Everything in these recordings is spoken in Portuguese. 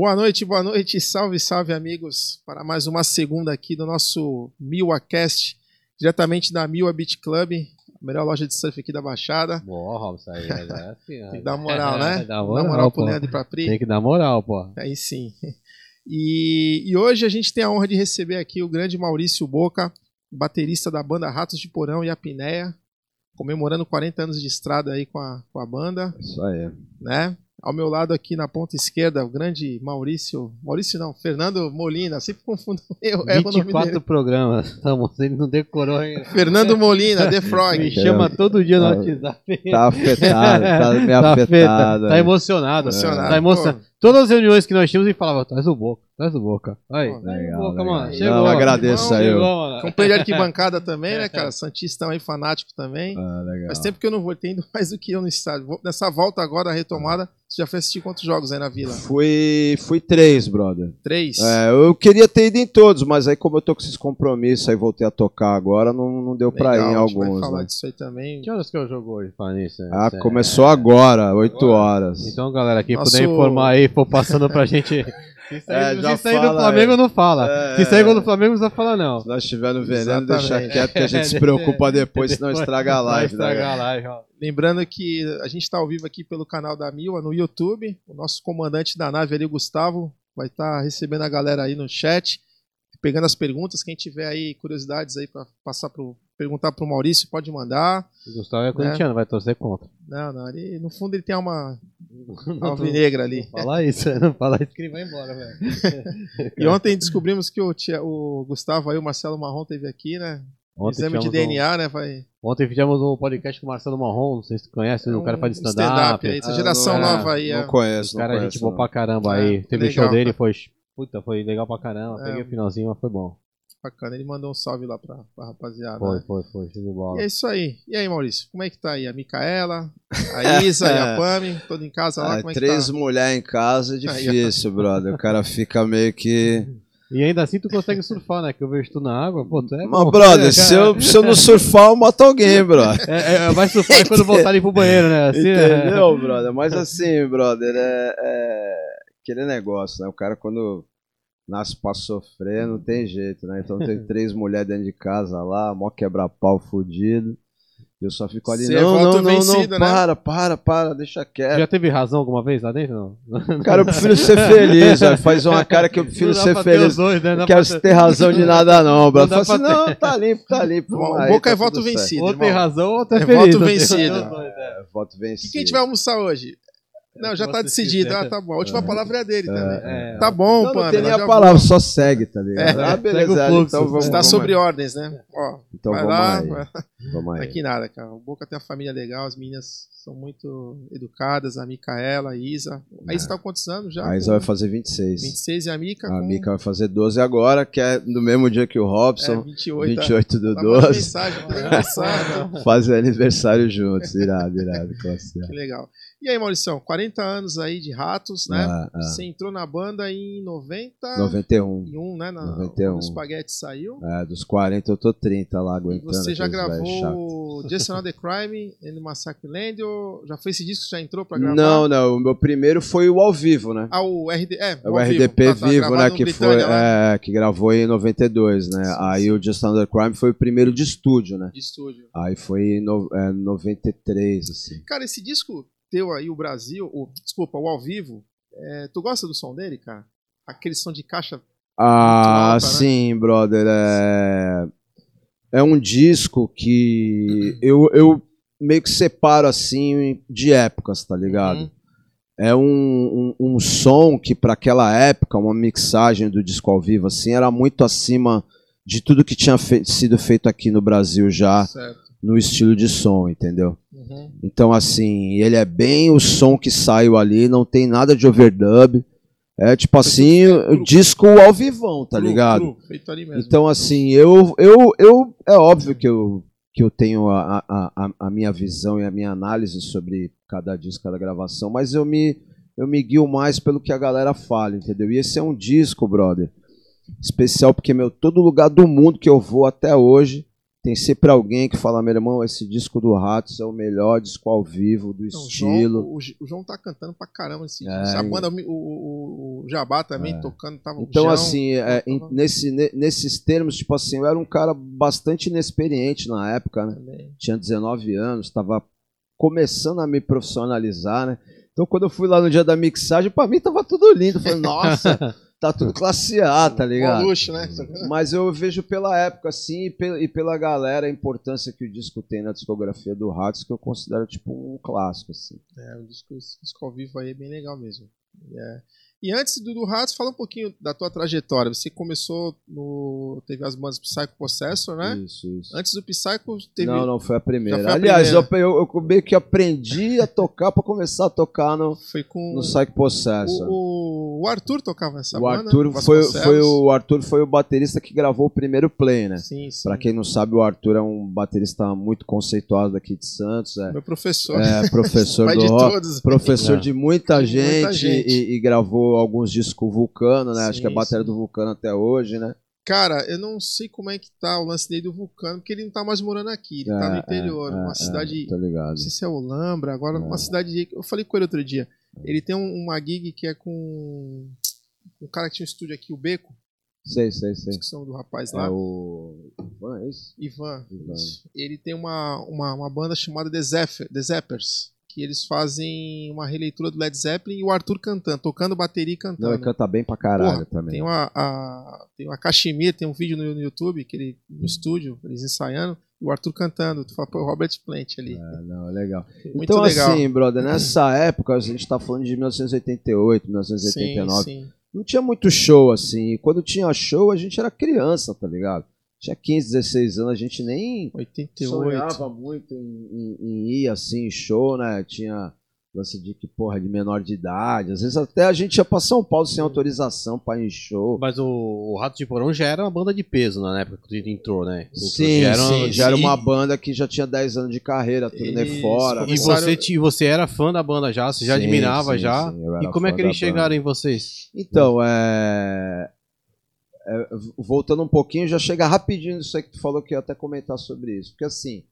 Boa noite, boa noite, salve, salve amigos, para mais uma segunda aqui do nosso MiwaCast, diretamente da Miwa Beach Club, a melhor loja de surf aqui da Baixada. Boa, Robson, aí é assim, Tem que dar moral, né? Dá Dá moral pro Leandro e pra Pri. Tem que dar moral, pô. Aí sim. E, e hoje a gente tem a honra de receber aqui o grande Maurício Boca, baterista da banda Ratos de Porão e Apneia, comemorando 40 anos de estrada aí com a, com a banda, Isso aí. né? Ao meu lado aqui na ponta esquerda, o grande Maurício. Maurício não, Fernando Molina, sempre confundo. Eu erro o nome 24 dele. programas, Vamos, ele não decorou ainda. Fernando Molina, The Frog. Me chama todo dia no Tá- WhatsApp. Tá afetado, tá meio Tá afetado. afeta- Tá aí. emocionado. Emocionado. Tá emocionado. Todas as reuniões que nós tínhamos, ele falava, traz o Boca, traz o Boca. Aí, Pô, traz o legal, Boca, legal. mano. Não, Chegou. agradeço aí. Companheiro de arquibancada também, né, cara? Santistão aí, fanático também. Ah, legal. Faz tempo que eu não vou, tem ido mais do que eu no estádio. Vou- Nessa volta agora, a retomada, você já foi assistir quantos jogos aí na Vila? Fui, fui três, brother. Três? É, eu queria ter ido em todos, mas aí como eu tô com esses compromissos, aí voltei a tocar agora, não, não deu pra ir em Legal, a gente vai alguns, falar né? disso aí também. Que horas que eu jogo hoje, falando nisso? Ah, é- começou agora, 8 horas. Então, galera, quem Nosso- puder informar aí, for passando pra gente. Se sair, É, já se sair do fala Flamengo, aí. não fala. É, se sair é. do Flamengo, não precisa falar, não. Se nós estiver no veneno, deixa quieto que a gente se preocupa depois, senão estraga a live. Né, estragar galera? a live, ó. Lembrando que a gente está ao vivo aqui pelo canal da Mila no YouTube. O nosso comandante da nave ali, o Gustavo, vai estar recebendo a galera aí no chat, pegando as perguntas. Quem tiver aí curiosidades aí para passar pro perguntar pro Maurício, pode mandar. O Gustavo é corintiano, vai torcer contra. Não, não, ele, no fundo ele tem uma alvinegra ali. Fala isso, não fala isso que ele vai embora, velho. E ontem descobrimos que o, tia- o Gustavo aí, o Marcelo Marrom teve aqui, né? Ontem Exame de DNA, né? Vai. Um, ontem fizemos um podcast com o Marcelo Marrom, não sei se você conhece, o cara faz um stand-up. aí, essa Ah, geração não é, nova aí. Não é. conheço, o não cara é conheço. gente boa não. pra caramba É, aí. Teve o legal. show dele, foi. Puta, foi legal pra caramba. É. Peguei o finalzinho, mas foi bom. Bacana, ele mandou um salve lá pra, pra rapaziada. Foi, né? foi, foi, show de E bola. é isso aí. E aí, Maurício, como é que tá aí? A Micaela, a Isa e a Pami, todo em casa lá, Ah, como é que três tá? mulheres em casa é Aí, difícil, brother. O cara fica meio que. E ainda assim tu consegue surfar, né? Que eu vejo tu na água, pô, tu é. Mas, bom. brother, se eu, se eu não surfar, eu mato alguém, brother. É, é, vai surfar quando voltar ali pro banheiro, né? Assim, é- Entendeu, brother? Mas assim, brother, é, é aquele negócio, né? O cara quando nasce pra sofrer, não tem jeito, né? Então tem três mulheres dentro de casa lá, mó quebra-pau fudido. E eu só fico ali, é não, voto não, não, vencido, não, né? para, para, para, deixa quieto. Já teve razão alguma vez lá dentro? Não? Cara, eu prefiro ser feliz, velho. Faz uma cara que eu prefiro ser feliz. dois, né? Não quero ter- ter razão de nada, não, brother. Não assim, não, tá limpo, tá limpo. O vamos aí, Boca é tá voto tudo certo. vencido. Ou tem razão ou tá É feliz. voto vencido. é. É, voto O vencido. que, que a gente vai almoçar hoje? Não, já tá decidido. Ah, tá bom. A última palavra é dele também. É. Tá bom, Não, não Pamela, tem nem a palavra, vou. só segue, tá ligado? É, ah, beleza, fluxo. então vamos, Está vamos sobre aí. ordens, né? Ó, Então vai vamos lá. aí. Vamos aí. Aqui nada, cara. O Boca tem uma família legal, as meninas são muito educadas, a Micaela, a Isa. A Isa tá com quantos anos já? A Isa vai fazer 26. 26 e a Mica A com Mika vai fazer 12 agora, que é no mesmo dia que o é, Robson. 28. 28 do Tá mandando 12. mensagem, tá mensagem. Fazem aniversário juntos. Irado, irado. Que legal. E aí, Maurição, 40 anos aí de Ratos, né? Ah, ah. Você entrou na banda em 90... 91. 91, né? Na, 91. quando O Spaghetti saiu. É, dos 40 eu tô 30 lá E aguentando. você já gravou Just Another Crime and Massacre Land? Ou já foi esse disco que já entrou pra gravar? Não, não. O meu primeiro foi o ao vivo, né? Ah, o RD... É, É o vivo. RDP Tá, tá, vivo, né? no Que Britânia, foi. lá, É, que gravou em 92, né? Sim, Aí sim. o Just Under Crime foi o primeiro de estúdio, né? De estúdio. Aí foi em no, é, 93, assim. Cara, esse disco teu aí, o Brasil... O, desculpa, o ao vivo... é, tu gosta do som dele, cara? Aquele som de caixa... Ah, alta, né? sim, brother. É, é um disco que eu, eu meio que separo assim de épocas, tá ligado? Uhum. É um, um, um som que, para aquela época, uma mixagem do disco ao vivo, assim, era muito acima de tudo que tinha fe- sido feito aqui no Brasil já Certo. no estilo de som, entendeu? Uhum. Então, assim, ele é bem o som que saiu ali, não tem nada de overdub. É tipo assim, cru. disco ao vivão, tá Cru, ligado? cru. Então, assim, eu, eu, eu. É óbvio que eu, que eu tenho a, a, a, a minha visão e a minha análise sobre cada disco, cada gravação, mas eu me, eu me guio mais pelo que a galera fala, entendeu? E esse é um disco, brother, especial, porque, meu, todo lugar do mundo que eu vou até hoje, tem sempre alguém que fala, meu irmão, esse disco do Ratos é o melhor disco ao vivo, do Não, o estilo. João, o, o João tá cantando pra caramba esse É, disco. A banda, o, o, o Jabá também tocando, tava o Então, João, assim, é, em- nesse, ne- nesses termos, tipo assim, eu era um cara bastante inexperiente na época, né? também. Tinha 19 anos, estava começando a me profissionalizar, né? Então, quando eu fui lá no dia da mixagem, pra mim tava tudo lindo. Eu falei, nossa, tá tudo classe A, tá ligado? Luxo, né? Mas eu vejo pela época, assim, e e pela galera, a importância que o disco tem na discografia do Ratos, que eu considero, tipo, um clássico, assim. É, o disco, esse disco ao vivo aí é bem legal mesmo. É. E antes do, do Ratos, fala um pouquinho da tua trajetória. Você começou no. Teve as bandas Psycho Possessor, né? Isso, isso. Antes do Psycho, teve. Não, não, foi a primeira. Foi a Aliás, primeira. Eu, eu, meio que aprendi a tocar pra começar a tocar no, Foi com. no Psych Possessor. o, o Arthur tocava nessa O banda. Arthur, foi, foi o Arthur foi o baterista que gravou o primeiro play, né? Sim, sim. Pra quem não sabe, o Arthur é um baterista muito conceituado daqui de Santos, é, Meu professor. é professor do de rock, todos. professor É. de muita De muita gente, gente. E, e gravou alguns discos com o Vulcano, né? Acho Sim, que é a bateria sim. do Vulcano até hoje, né? Cara, eu não sei como é que tá o lance dele do Vulcano, porque ele não tá mais morando aqui, ele É, tá no é, interior, é, uma é, cidade. Tô ligado. Não sei se é Olambra, agora É. uma cidade. Eu falei com ele outro dia. Ele tem um- uma gig que é com. Um cara que tinha um estúdio aqui, o Beco. Sei, sei, sei. O nome do rapaz É lá. o. Ivan, é isso? Ivan. Ivan. Ele tem uma, uma, uma banda chamada The, Zephyr, The Zappers. Que eles fazem uma releitura do Led Zeppelin e o Arthur cantando, tocando bateria e Não, cantando. ele canta bem pra caralho Porra, também. Tem uma, a, tem uma Cachemira, tem um vídeo no, no YouTube, que ele, no estúdio, eles ensaiando, e o Arthur cantando. Tu fala, pô, o Robert Plant ali. É, não, é legal. Muito então, legal. assim, brother, nessa época, a gente tá falando de 1988, sim, 1989. sim. Não tinha muito show, assim. Quando tinha show, a gente era criança, tá ligado? Tinha 15, 16 anos, a gente nem 88. sonhava muito em, em- em ir, assim, em show, né? Tinha lance de que, porra, de menor de idade. Às vezes até a gente ia pra São Paulo sem autorização pra ir em show. Mas o, o Rato de Porão já era uma banda de peso na época que entrou, né? Entrou, Sim, já era- sim, já era uma banda que já tinha 10 anos de carreira, turnê Isso, fora. E você, ti- você era fã da banda já? Você já Sim, admirava sim, já? e como é que eles chegaram em vocês? Então, é... é, Voltando um pouquinho, já chega rapidinho isso aí que tu falou que eu ia até comentar sobre isso. Porque assim,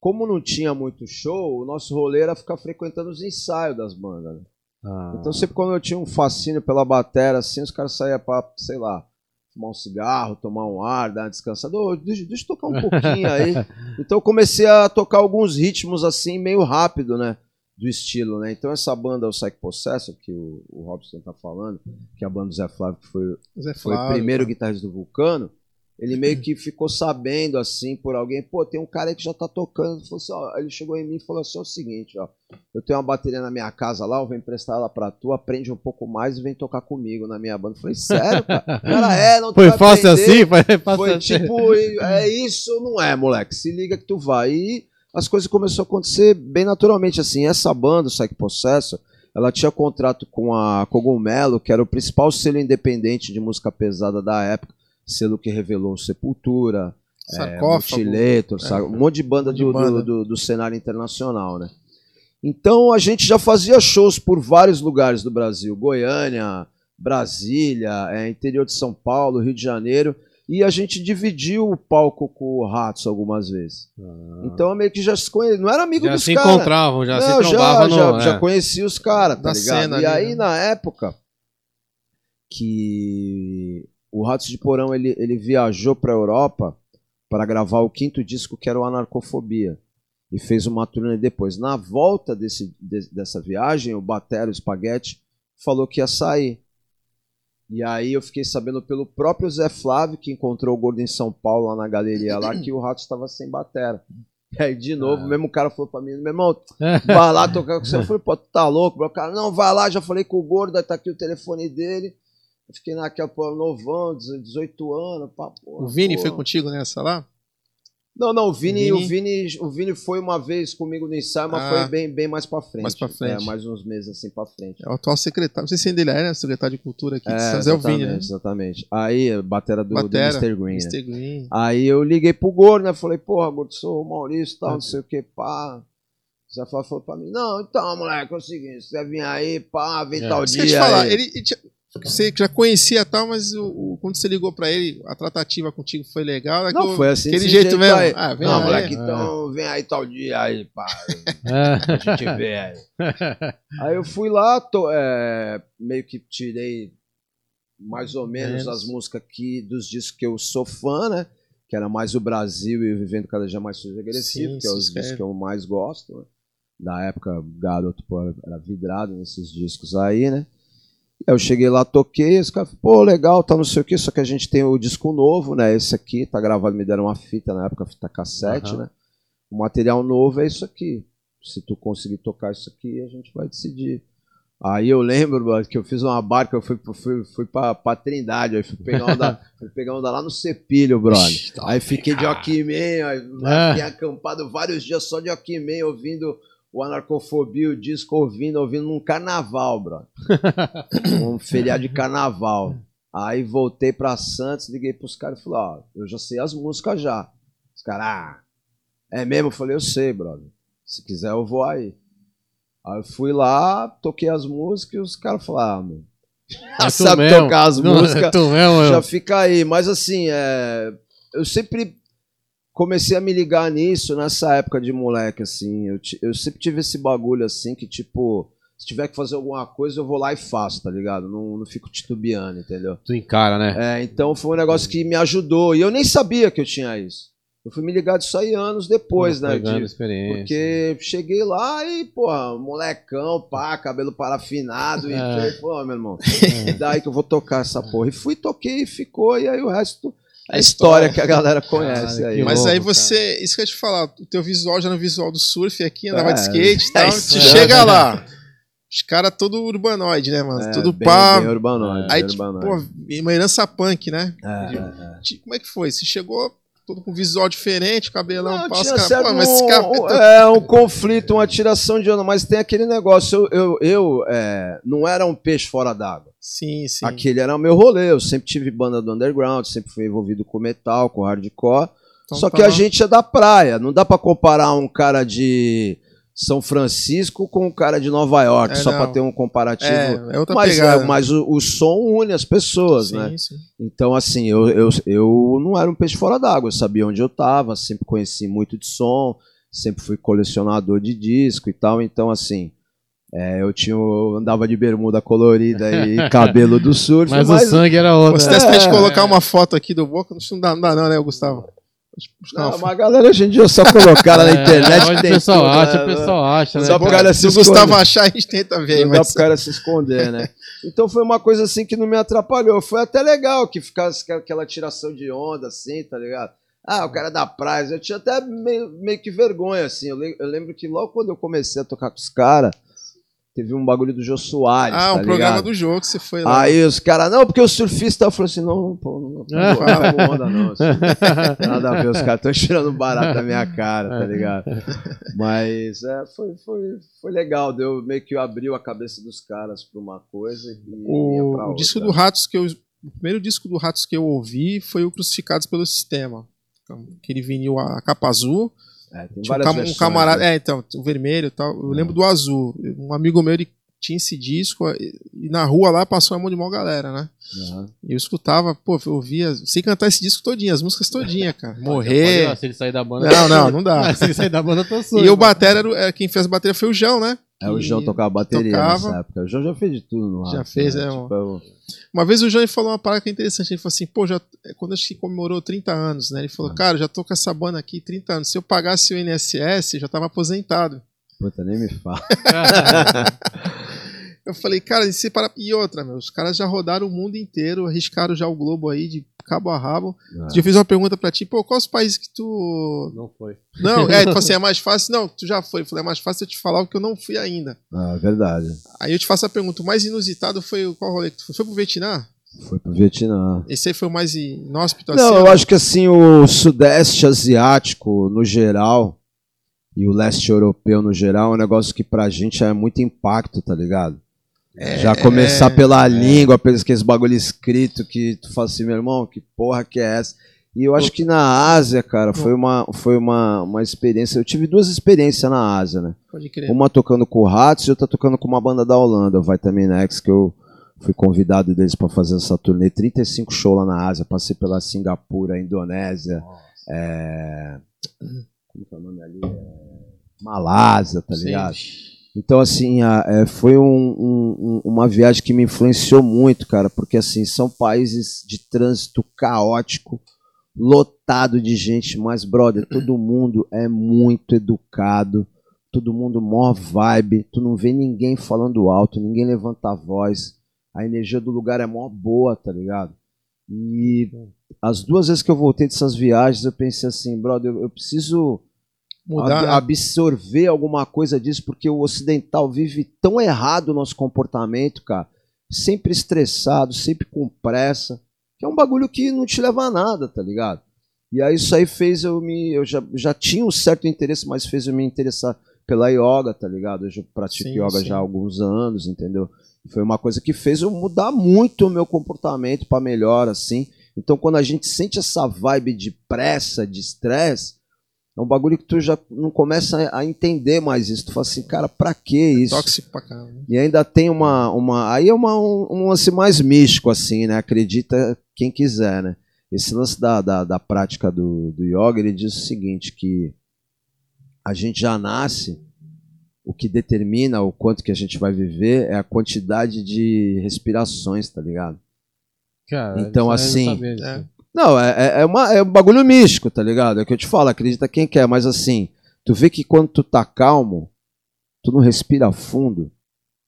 como não tinha muito show, o nosso rolê era ficar frequentando os ensaios das bandas. né? Ah, Então sempre quando eu tinha um fascínio pela batera, assim, os caras saíam pra, sei lá, fumar um cigarro, tomar um ar, dar uma descansada. Ô, deixa, deixa eu tocar um pouquinho aí. Então eu comecei a tocar alguns ritmos assim, meio rápido, né? Do estilo, né? Então essa banda, o Psych Possessor, que o, o Robson tá falando, que é a banda do Zé Flávio, que foi, Zé foi o Flávio. primeiro guitarrista do Vulcano, ele meio que ficou sabendo, assim, por alguém, pô, tem um cara aí que já tá tocando. Ele, falou assim, ó, ele chegou em mim e falou assim: ó, o seguinte, ó, eu tenho uma bateria na minha casa lá, eu vou emprestar ela pra tu, aprende um pouco mais e vem tocar comigo na minha banda. Eu falei, sério, cara? Cara, é, não Foi fácil aprender. assim? Foi fácil Foi assim? tipo, é isso ou não é, moleque? Se liga que tu vai. E as coisas começaram a acontecer bem naturalmente, assim. Essa banda, o Psych Possessor, ela tinha contrato com a Cogumelo, que era o principal selo independente de música pesada da época, selo que revelou Sepultura, é, Sarcófago. Sabe? um monte de banda, de do, banda. Do, do- do cenário internacional, né? Então a gente já fazia shows por vários lugares do Brasil, Goiânia, Brasília, é, interior de São Paulo, Rio de Janeiro, e a gente dividiu o palco com o Ratos algumas vezes. Então eu meio que já se conhecia, não era amigo já dos se caras. encontravam, já Não, se trombavam já, já, no... já é. conhecia os caras, tá Da ligado? cena e ali, aí, né? na época que o Ratos de Porão ele, ele viajou pra Europa para gravar o quinto disco, que era o Anarcofobia. E fez uma turnê depois. Na volta desse, de- dessa viagem, o Batero o Spaghetti falou que ia sair. E aí eu fiquei sabendo pelo próprio Zé Flávio, que encontrou o Gordo em São Paulo, lá na galeria lá, que o Ratos estava sem batera. E aí, de novo, Ah. o mesmo cara falou pra mim, meu irmão, vai lá tocar com você. Eu falei, pô, tu tá louco? O cara, não, vai lá, já falei com o gordo, tá aqui o telefone dele. Eu fiquei naquela, pô, novão, 18 anos, pá, porra, O Vini porra. foi contigo nessa lá? Não, não, o Vini, Vini? O, Vini, o Vini foi uma vez comigo no ensaio, mas Ah. foi bem, bem mais pra frente. Mais pra frente. É, mais uns meses assim pra frente. É o atual secretário. Não sei se ainda ele é, né? Secretário de Cultura aqui de É, São José, é o Vini, né? exatamente. Aí, batera do, do Batera, Mr. Green, né? Mr. Green. Aí eu liguei pro Gordo, né? Falei, porra, Gordo, sou o Maurício e tal, não sei o que, pá. Zé Flávio falou pra mim, não, então, moleque, é o seguinte, você vir aí, pá, vem É. tal Isso que eu dia. te falar, aí. ele, ele tinha- você já conhecia tal, mas o, o quando você ligou pra ele, a tratativa contigo foi legal? Não, foi assim. Aquele desse jeito mesmo. aí. Ah, vem não, aí. moleque, É. então vem aí tal dia aí, pá. A gente vê aí. Aí eu fui lá, tô, é, meio que tirei mais ou menos Menos. as músicas aqui dos discos que eu sou fã, né? Que era mais o Brasil e o Vivendo Cada Dia Mais Sujo Agressivo, Sim, que é os discos que eu mais gosto. Né? Da época, garoto, pô, era vidrado nesses discos aí, né? Aí eu cheguei lá, toquei, os caras, pô, legal, tá não sei o que, só que a gente tem o disco novo, né? Esse aqui, tá gravado, me deram uma fita na época, fita cassete, Aham. né? O material novo é isso aqui. Se tu conseguir tocar isso aqui, a gente vai decidir. Aí eu lembro, mano, que eu fiz uma barca, eu fui, fui, fui pra, pra Trindade, aí fui pegar onda, fui pegar onda lá no Cepilho, brother. Tá Aí fiquei de Joaquim aí Ah. fiquei acampado vários dias só de Joaquim ouvindo o Anarcofobia, o disco ouvindo, ouvindo num carnaval, brother. um feriado de carnaval. Aí voltei pra Santos, liguei pros caras e falei, ó, eu já sei as músicas já. Os caras, ah, é mesmo? Eu falei, eu sei, brother. Se quiser eu vou aí. Aí eu fui lá, toquei as músicas e os caras falaram, ah, meu, É sabe mesmo. tocar as Não, músicas, é mesmo, já fica aí. Mas assim, é, eu sempre comecei a me ligar nisso nessa época de moleque, assim. Eu, eu sempre tive esse bagulho assim que, tipo, se tiver que fazer alguma coisa, eu vou lá e faço, tá ligado? Não, não fico titubeando, entendeu? Tu encara, né? É, então foi um negócio que me ajudou. E eu nem sabia que eu tinha isso. Eu fui me ligar disso aí anos depois, né? Pegando de- experiência. porque cheguei lá e, pô, molecão, pá, cabelo parafinado. E É. falei, pô, meu irmão, é daí que eu vou tocar essa porra. E fui, toquei e ficou. E aí o resto é É história que a galera conhece Caralho, aí. Mas louco, aí cara. você, isso que eu ia te falar, o teu visual já no visual do surf aqui, andava É, de skate e tal, é isso chega lá. Os caras todo urbanoide, né, mano? É, tudo bem, pá. Bem urbanoide, aí, bem tipo, urbanoide. pô, uma herança punk, né? É, é, é. Como é que foi? Você chegou todo com visual diferente, cabelão, Não, certo pô, mas esse cara... um, é um conflito, uma tiração de onda, mas tem aquele negócio. Eu, eu, eu, é, não era um peixe fora d'água. Sim, sim. Aquele era o meu rolê. Eu sempre tive banda do underground, sempre fui envolvido com metal, com hardcore. Então Só tá que a gente é da praia. Não dá pra comparar um cara de São Francisco com um cara de Nova York, É, só pra ter um comparativo. É, é outra mas pegada. é, mas o, o som une as pessoas, sim, né? sim. Então, assim, eu, eu, eu não era um peixe fora d'água, eu sabia onde eu tava, sempre conheci muito de som, sempre fui colecionador de disco e tal, então, assim, é, eu tinha, eu andava de bermuda colorida e cabelo do surf, Mas, mas, o sangue era outro. Você né? É. colocar uma foto aqui do Boca, não dá, não dá não, né, Gustavo? Não, uma foto. mas a galera hoje em dia é só colocar lá na internet É, o tem pessoal tudo, acha, né? o pessoal acha, né? Só pro cara? Se Gustavo achar, a gente tenta ver aí, Não dá mas... pro cara se esconder, né? Então foi uma coisa assim que não me atrapalhou. Foi até legal que ficasse aquela tiração de onda, assim, tá ligado? Ah, o cara da praia. Eu tinha até meio, meio que vergonha, assim. Eu, eu lembro que logo quando eu comecei a tocar com os caras, teve um bagulho do Jô Soares. Ah, tá um programa ligado? do jogo que você foi lá. Aí os caras, não, porque o surfista falou assim: não, pô, não, não, não pego onda, não. assim. Nada a ver, os caras estão tirando barato da minha cara, tá ligado? Mas é, foi, foi, foi legal, deu meio que abriu a cabeça dos caras pra uma coisa e vinha pra O, outra. disco do Ratos que eu. O primeiro disco do Ratos que eu ouvi foi o Crucificados pelo Sistema. Então, Aquele vinil, a capa azul. É, tem um, várias um versões, camarada. né? É, então, o vermelho e tal. Eu lembro do azul. Um amigo meu, ele tinha esse disco e, na rua lá passou a mão de mó galera, né? E eu escutava, pô, eu ouvia. Sei cantar esse disco todinho, as músicas todinha, cara. Morrer. se ele sair da banda. Não, não, não dá. Se ele sair da banda, eu tô sujo. E o batera, era era quem fez a bateria foi o João, né? É, o João tocava bateria tocava. nessa época. O João já fez de tudo no Já Ratos, fez, né? é, Tipo, eu- Uma vez o Johnny falou uma parada que é interessante. Ele falou assim, pô, já, quando acho que comemorou 30 anos, né? Ele falou, Ah. cara, já tô com essa banda aqui 30 anos. Se eu pagasse o INSS, já tava aposentado. Puta, nem me fala. Eu falei, cara, e, para... e outra, meu, os caras já rodaram o mundo inteiro, arriscaram já o globo aí de cabo a rabo. É. Eu fiz uma pergunta pra ti, pô, quais os países que tu. Não foi. Não, é, tipo assim, é mais fácil. Não, tu já foi. Eu falei, é mais fácil eu te falar o que eu não fui ainda. Ah, verdade. Aí eu te faço a pergunta, o mais inusitado foi o- qual rolê que tu foi? Foi pro Vietnã? Foi pro Vietnã. Esse aí foi o mais inóspito Não, assim? eu acho que assim, o Sudeste Asiático, no geral, e o Leste Europeu, no geral, é um negócio que pra gente é muito impacto, tá ligado? Já começar pela língua, pelos aqueles bagulho escrito que tu fala assim, meu irmão, que porra que é essa? E eu acho que na Ásia, cara, foi uma, foi uma, uma experiência. Eu tive duas experiências na Ásia, né? Pode crer. Uma tocando com o Ratos e outra tocando com uma banda da Holanda, o Vitamin X, que eu Fui convidado deles para fazer essa turnê, 35 shows lá na Ásia, passei pela Singapura, Indonésia, é... como que é o nome ali? É... Malásia, tá ligado? Então, assim, a, é, foi um, um, uma viagem que me influenciou muito, cara, porque, assim, são países de trânsito caótico, lotado de gente, mas, brother, todo mundo é muito educado, todo mundo mó vibe, tu não vê ninguém falando alto, ninguém levanta a voz, a energia do lugar é mó boa, tá ligado? E as duas vezes que eu voltei dessas viagens, eu pensei assim, brother, eu, eu preciso Mudar, ab né? absorver alguma coisa disso, porque o ocidental vive tão errado o nosso comportamento, cara. Sempre estressado, sempre com pressa, que é um bagulho que não te leva a nada, tá ligado? E aí isso aí fez eu me. Eu já, já tinha um certo interesse, mas fez eu me interessar pela yoga, tá ligado? Eu já pratico Sim, yoga sim. já há alguns anos, entendeu? Foi uma coisa que fez eu mudar muito o meu comportamento para melhor, assim. Então, quando a gente sente essa vibe de pressa, de estresse, é um bagulho que tu já não começa a entender mais isso. Tu fala assim, cara, pra que isso? Tóxico pra caramba. E ainda tem uma. uma aí é uma, um, um lance mais místico, assim, né? Acredita quem quiser, né? Esse lance da, da, da prática do, do yoga, ele diz o seguinte, que a gente já nasce, o que determina o quanto que a gente vai viver é a quantidade de respirações, tá ligado? Cara, Então, assim, sabia disso. É. Não, é, é, é uma, é um bagulho místico, tá ligado? É o que eu te falo, acredita quem quer, mas assim, tu vê que quando tu tá calmo, tu não respira fundo,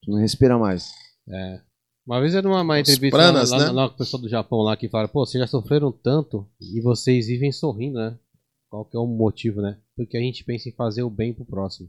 tu não respira mais. É. Uma vez era uma, uma entrevista pranas, lá, né? lá, lá com o pessoal do Japão lá que fala, pô, vocês já sofreram tanto e vocês vivem sorrindo, né? Qual que é o motivo, né? Porque a gente pensa em fazer o bem pro próximo.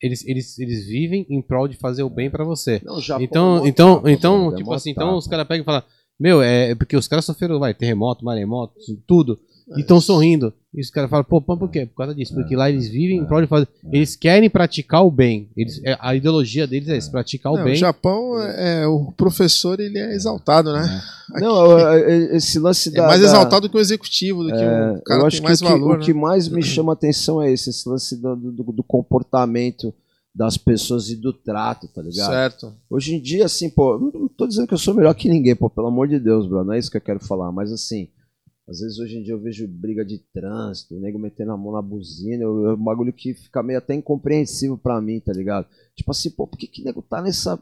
Eles, eles, eles vivem em prol de fazer o bem pra você. Não, o Japão é Então, então, então, é tipo assim, então os caras pegam e falam, meu, é porque os caras sofreram, vai, terremoto, maremoto, tudo, e estão sorrindo. E os caras falam, pô, pô, por quê? Por causa disso, porque lá eles vivem em prol de fazer. Eles querem praticar o bem. Eles, é, a ideologia deles é esse, praticar o Não, bem. o Japão, é, é, o professor, ele é exaltado, né? Não, é- é- esse lance É da. mais da- exaltado que o executivo, do que é, o cara eu tem acho que mais o que, valor, o que né? mais me chama atenção é esse, esse lance do, do, do comportamento das pessoas e do trato, tá ligado? Certo. Hoje em dia, assim, pô, não tô dizendo que eu sou melhor que ninguém, pô, pelo amor de Deus, bro, não é isso que eu quero falar, mas assim, às vezes hoje em dia eu vejo briga de trânsito, o nego metendo a mão na buzina, eu- é um bagulho que fica meio até incompreensível pra mim, tá ligado? Tipo assim, pô, por que que nego tá nessa,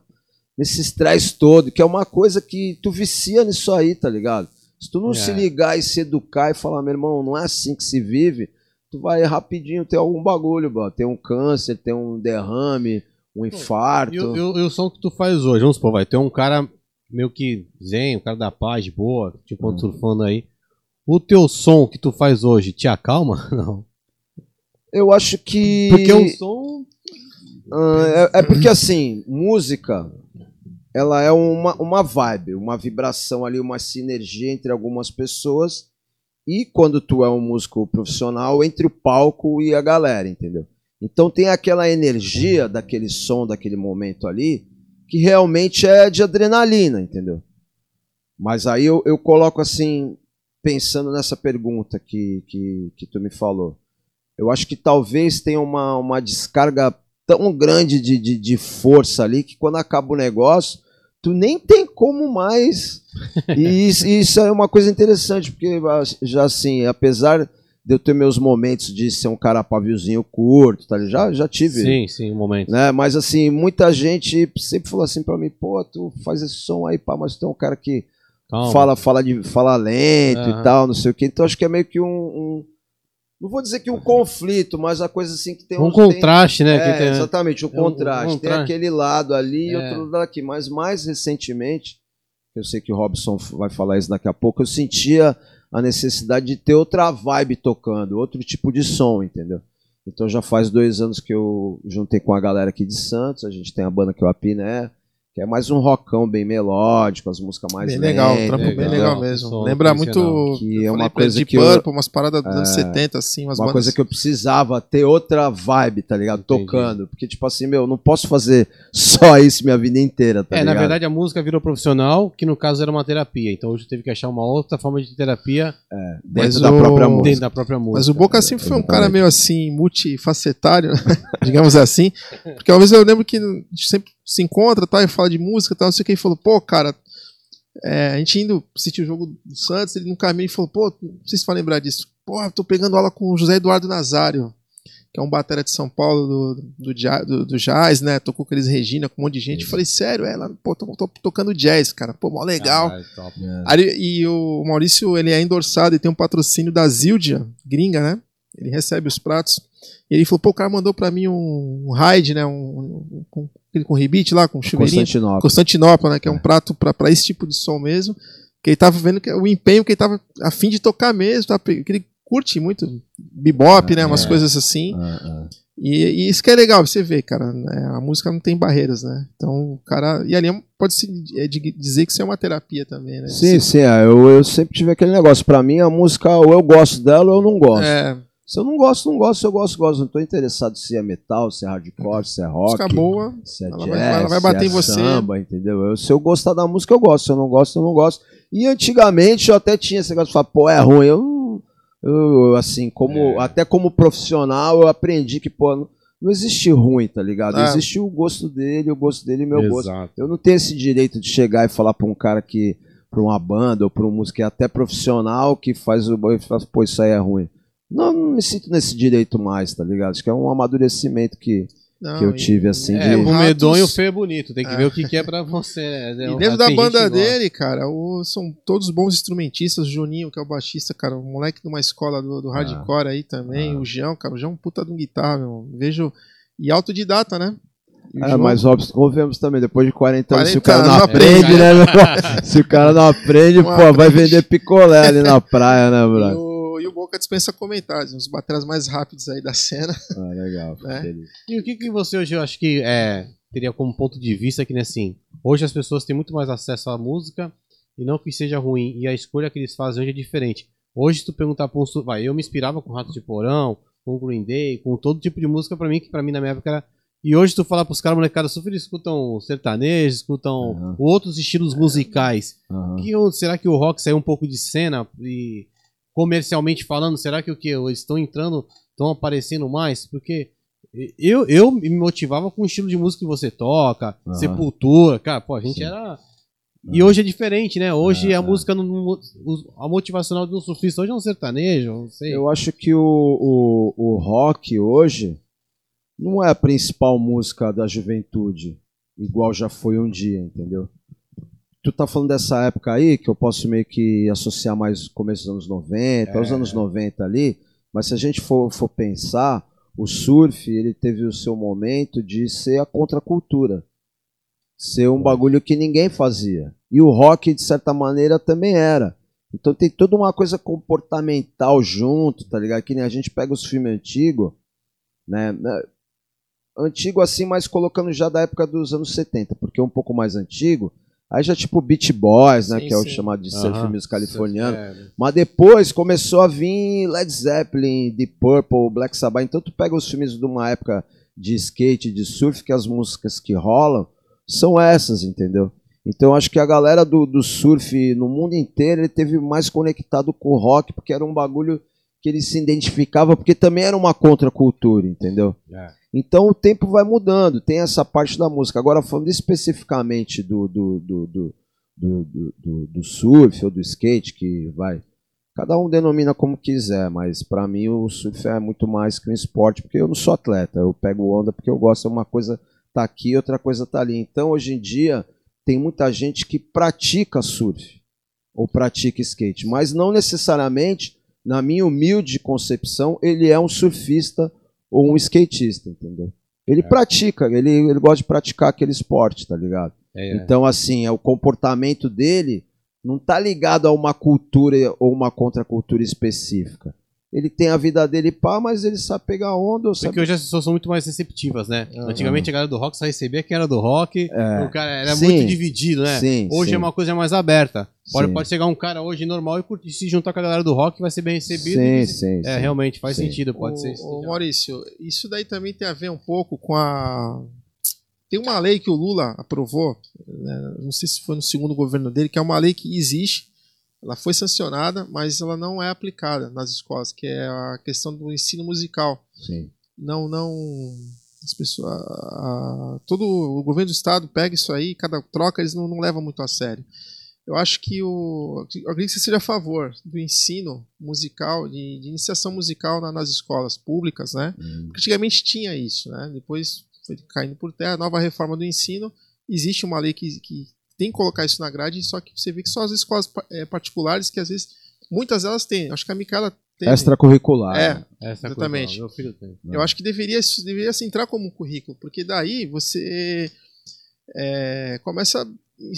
nesse estresse todo, que é uma coisa que tu vicia nisso aí, tá ligado? Se tu não É. se ligar e se educar e falar, meu irmão, não é assim que se vive, tu vai rapidinho ter algum bagulho, bro, ter um câncer, ter um derrame, um infarto. E o, e o- e o som que tu faz hoje, vamos supor, vai ter um cara meio que zen, um cara da paz, boa, tipo, Hum. surfando aí. O teu som que tu faz hoje te acalma? Não. Eu acho que. Porque é um som. Ah, é, é porque assim, música, ela é uma, uma vibe, uma vibração ali, uma sinergia entre algumas pessoas. E quando tu é um músico profissional, entre o palco e a galera, entendeu? Então tem aquela energia daquele som, daquele momento ali, que realmente é de adrenalina, entendeu? Mas aí eu, eu coloco assim, pensando nessa pergunta que, que, que tu me falou. Eu acho que talvez tenha uma, uma descarga tão grande de, de, de força ali que quando acaba o negócio, tu nem tem como mais. E isso, isso é uma coisa interessante, porque já assim, apesar de eu ter meus momentos de ser um cara paviozinho curto, tá, já, já tive. Sim, sim, um momento. Né? Mas assim, muita gente sempre falou assim pra mim, pô, tu faz esse som aí, pá, mas tu é um cara que Calma. fala, fala, de, fala lento Aham. e tal, não sei o que. Então acho que é meio que um, um- Não vou dizer que um conflito, mas a coisa assim que tem um uns- tem- contraste, né? é, que tem- exatamente, o É um- um contraste. Tem contraste. aquele lado ali e É. outro lado aqui. Mas mais recentemente, eu sei que o Robson vai falar isso daqui a pouco, eu sentia a necessidade de ter outra vibe tocando, outro tipo de som, entendeu? Então já faz dois anos que eu juntei com a galera aqui de Santos, a gente tem a banda que é o Apiné, que é mais um rockão bem melódico, as músicas mais Bem legal, um lentas, trampo bem legal. legal mesmo. Som Lembra muito. Que é uma coisa ele, que de eu- Purple, umas paradas dos anos 70, assim, umas uma bandas. coisa que eu precisava ter outra vibe, tá ligado? Entendi. Tocando. Porque, tipo assim, meu, eu não posso fazer só isso minha vida inteira, tá É, ligado? na verdade a música virou profissional, que no caso era uma terapia. Então hoje teve que achar uma outra forma de terapia dentro Mas da o- própria dentro música. da própria música. Mas o Boca sempre foi um cara meio assim, multifacetário, né? digamos assim. Porque uma vez eu lembro que a gente sempre se encontra tal, e fala de música e tal, não sei o que, e falou, pô, cara, é, a gente indo assistir o jogo do Santos, ele no caminho falou, pô, não sei se vai lembrar disso. Pô, tô pegando aula com o José Eduardo Nazário, que é um batera de São Paulo do, do, do, do jazz, né? Tocou com eles Regina, com um monte de gente. Falei, sério, ela, pô, tô, tô, tocando jazz, cara. Pô, mó legal. Ah, Aí, e o Maurício, ele é endorçado e tem um patrocínio da Zildia, gringa, né? Ele recebe os pratos. E ele falou, pô, o cara mandou pra mim um, um raid, né? Um, um, um, com rebite lá, com chuveirinho. Constantinopla. Constantinopla, né? Que é um prato pra, pra esse tipo de som mesmo. Que ele tava vendo que o empenho que ele tava a fim de tocar mesmo, tá? que ele curte muito bebop, é, né? Umas é, coisas assim. É, é. e, e, isso que é legal, você vê, cara, né? a música não tem barreiras, né? Então, o cara. E ali pode se é dizer que isso é uma terapia também, né? Sim, sim, é, eu, eu sempre tive aquele negócio. Pra mim, a música, ou eu gosto dela ou eu não gosto. É. Se eu não gosto, não gosto. Se eu gosto, gosto. Não tô interessado se é metal, se é hardcore, se é rock. Música boa. Se é ela jazz, vai, ela vai bater é em você. Samba, entendeu? Eu, se eu gostar da música, eu gosto. Se eu não gosto, eu não gosto. E antigamente eu até tinha esse negócio de falar, pô, é ruim. Eu, eu assim, como, é. até como profissional, eu aprendi que, pô, não, não existe ruim, tá ligado? É. Existe o gosto dele, o gosto dele e meu Exato. gosto. Eu não tenho esse direito de chegar e falar pra um cara que, pra uma banda ou pra um músico que é até profissional que faz o. Fala, pô, isso aí é ruim. Não, não me sinto nesse direito mais, tá ligado? Acho que é um amadurecimento que, não, que eu tive, assim. É, de... o medonho feio é bonito, tem que é. ver o que, que é pra você. Né? E dentro da banda dele, cara, o, são todos bons instrumentistas. O Juninho, que é o baixista, cara, o moleque de uma escola do, do hardcore ah. aí também. Ah. O João, cara, o João é um puta de um guitarra, meu. Vejo. E autodidata, né? É, João... mas óbvio, convenhamos também, depois de 40 anos, 40 se o cara não aprende, né? se o cara não aprende, pô, vai vender picolé ali na praia, né, brother? E o Boca dispensa comentários, uns bateras mais rápidos aí da cena. Ah, legal. Né? E o que, que você hoje, eu acho que é, teria como ponto de vista que, né, assim, hoje as pessoas têm muito mais acesso à música e não que seja ruim, e a escolha que eles fazem hoje é diferente. Hoje, se tu perguntar pra um. Vai, eu me inspirava com Rato de Porão, com Green Day, com todo tipo de música pra mim, que pra mim na minha época era. E hoje tu falar pros caras, molecada, super escutam sertanejo, escutam uhum. outros estilos musicais. Uhum. Que, será que o rock saiu um pouco de cena e comercialmente falando, será que o que eles estão entrando, estão aparecendo mais? Porque eu, eu me motivava com o estilo de música que você toca, uhum. Sepultura, cara, pô, a gente Sim. era e hoje é diferente, né? Hoje a música, no, no, a motivacional do surfista hoje é um sertanejo, não sei. Eu acho que o, o, o rock hoje não é a principal música da juventude, igual já foi um dia, entendeu? Tu tá falando dessa época aí, que eu posso meio que associar mais começo dos anos 90, é. os anos 90 ali, mas se a gente for, for pensar, o surf, ele teve o seu momento de ser a contracultura. Ser um bagulho que ninguém fazia. E o rock, de certa maneira, também era. Então tem toda uma coisa comportamental junto, tá ligado? Que nem a gente pega os filmes antigos, né? né antigo assim, mas colocando já da época dos anos 70, porque é um pouco mais antigo, Aí já tipo Beach Boys, né? Sim, que é o chamado de surf uhum. music californiano. É. Mas depois começou a vir Led Zeppelin, Deep Purple, Black Sabbath. Então tu pega os filmes de uma época de skate, de surf, que as músicas que rolam são essas, entendeu? Então acho que a galera do, do surf no mundo inteiro ele teve mais conectado com o rock, porque era um bagulho que ele se identificava, porque também era uma contracultura, entendeu? É. Então o tempo vai mudando, tem essa parte da música. Agora, falando especificamente do, do, do, do, do, do, do surf ou do skate, que vai. Cada um denomina como quiser, mas para mim o surf é muito mais que um esporte, porque eu não sou atleta. Eu pego onda porque eu gosto, uma coisa tá aqui, outra coisa tá ali. Então, hoje em dia, tem muita gente que pratica surf ou pratica skate, mas não necessariamente, na minha humilde concepção, ele é um surfista ou um skatista, entendeu? Ele é. pratica, ele, ele gosta de praticar aquele esporte, tá ligado? É, é. Então, assim, é o comportamento dele não tá ligado a uma cultura ou uma contracultura específica ele tem a vida dele pá, mas ele sabe pegar onda. Porque sabe... hoje as pessoas são muito mais receptivas, né? Uhum. Antigamente a galera do rock só recebia quem era do rock, é. o cara era sim. muito dividido, né? Sim, hoje sim. é uma coisa mais aberta. Pode, pode chegar um cara hoje normal e se juntar com a galera do rock vai ser bem recebido. Sim, e, sim, é, realmente faz sentido, pode o, ser. Ô, Maurício, isso daí também tem a ver um pouco com a. Tem uma lei que o Lula aprovou, né? não sei se foi no segundo governo dele, que é uma lei que existe ela foi sancionada, mas ela não é aplicada nas escolas, que é a questão do ensino musical. Sim. Não, não. As pessoas, a, a, todo o governo do estado pega isso aí, cada troca eles não, não levam muito a sério. Eu acho que o. Eu acredito que você seja a favor do ensino musical, de, de iniciação musical na- nas escolas públicas, né? Hum. Porque Antigamente tinha isso, né? Depois foi caindo por terra, a nova reforma do ensino. Existe uma lei que, que tem que colocar isso na grade, só que você vê que só as escolas eh, particulares, que às vezes, muitas delas têm. Acho que a Micaela tem. Extracurricular. É, Essa Exatamente. Meu filho tem. eu acho que deveria, deveria se entrar como um currículo, porque daí você é, começa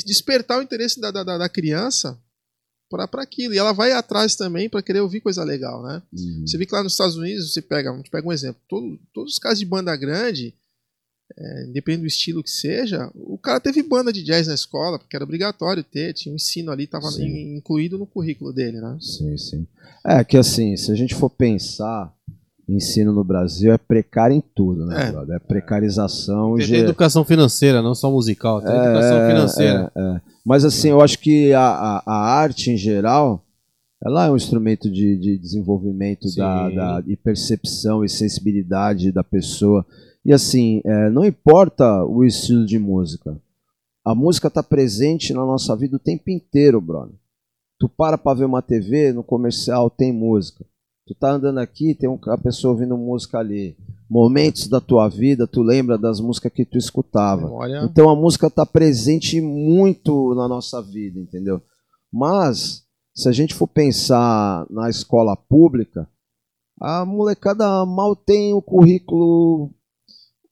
despertar o interesse da, da, da- criança para aquilo. E ela vai atrás também para querer ouvir coisa legal, né? Hum. Você vê que lá nos Estados Unidos, você pega, gente pega um exemplo, todo- todos os casos de banda grande, é, independente do estilo que seja, o cara teve banda de jazz na escola, porque era obrigatório ter, tinha um ensino ali, estava incluído no currículo dele, né? Sim, sim. É que assim, se a gente for pensar, ensino no Brasil é precário em tudo, né, É. brother? É precarização. Tem educação financeira, não só musical. Tem educação É, financeira. é, é. Mas assim, eu acho que a, a, a arte em geral, ela é um instrumento de, de desenvolvimento da, da, e percepção e sensibilidade da pessoa. E assim, é, não importa o estilo de música, a música está presente na nossa vida o tempo inteiro, brother. Tu para pra ver uma TV, no comercial tem música. Tu tá andando aqui, tem um- a pessoa ouvindo música ali. Momentos da tua vida, tu lembra das músicas que tu escutava. Memória. Então a música está presente muito na nossa vida, entendeu? Mas se a gente for pensar na escola pública, a molecada mal tem o currículo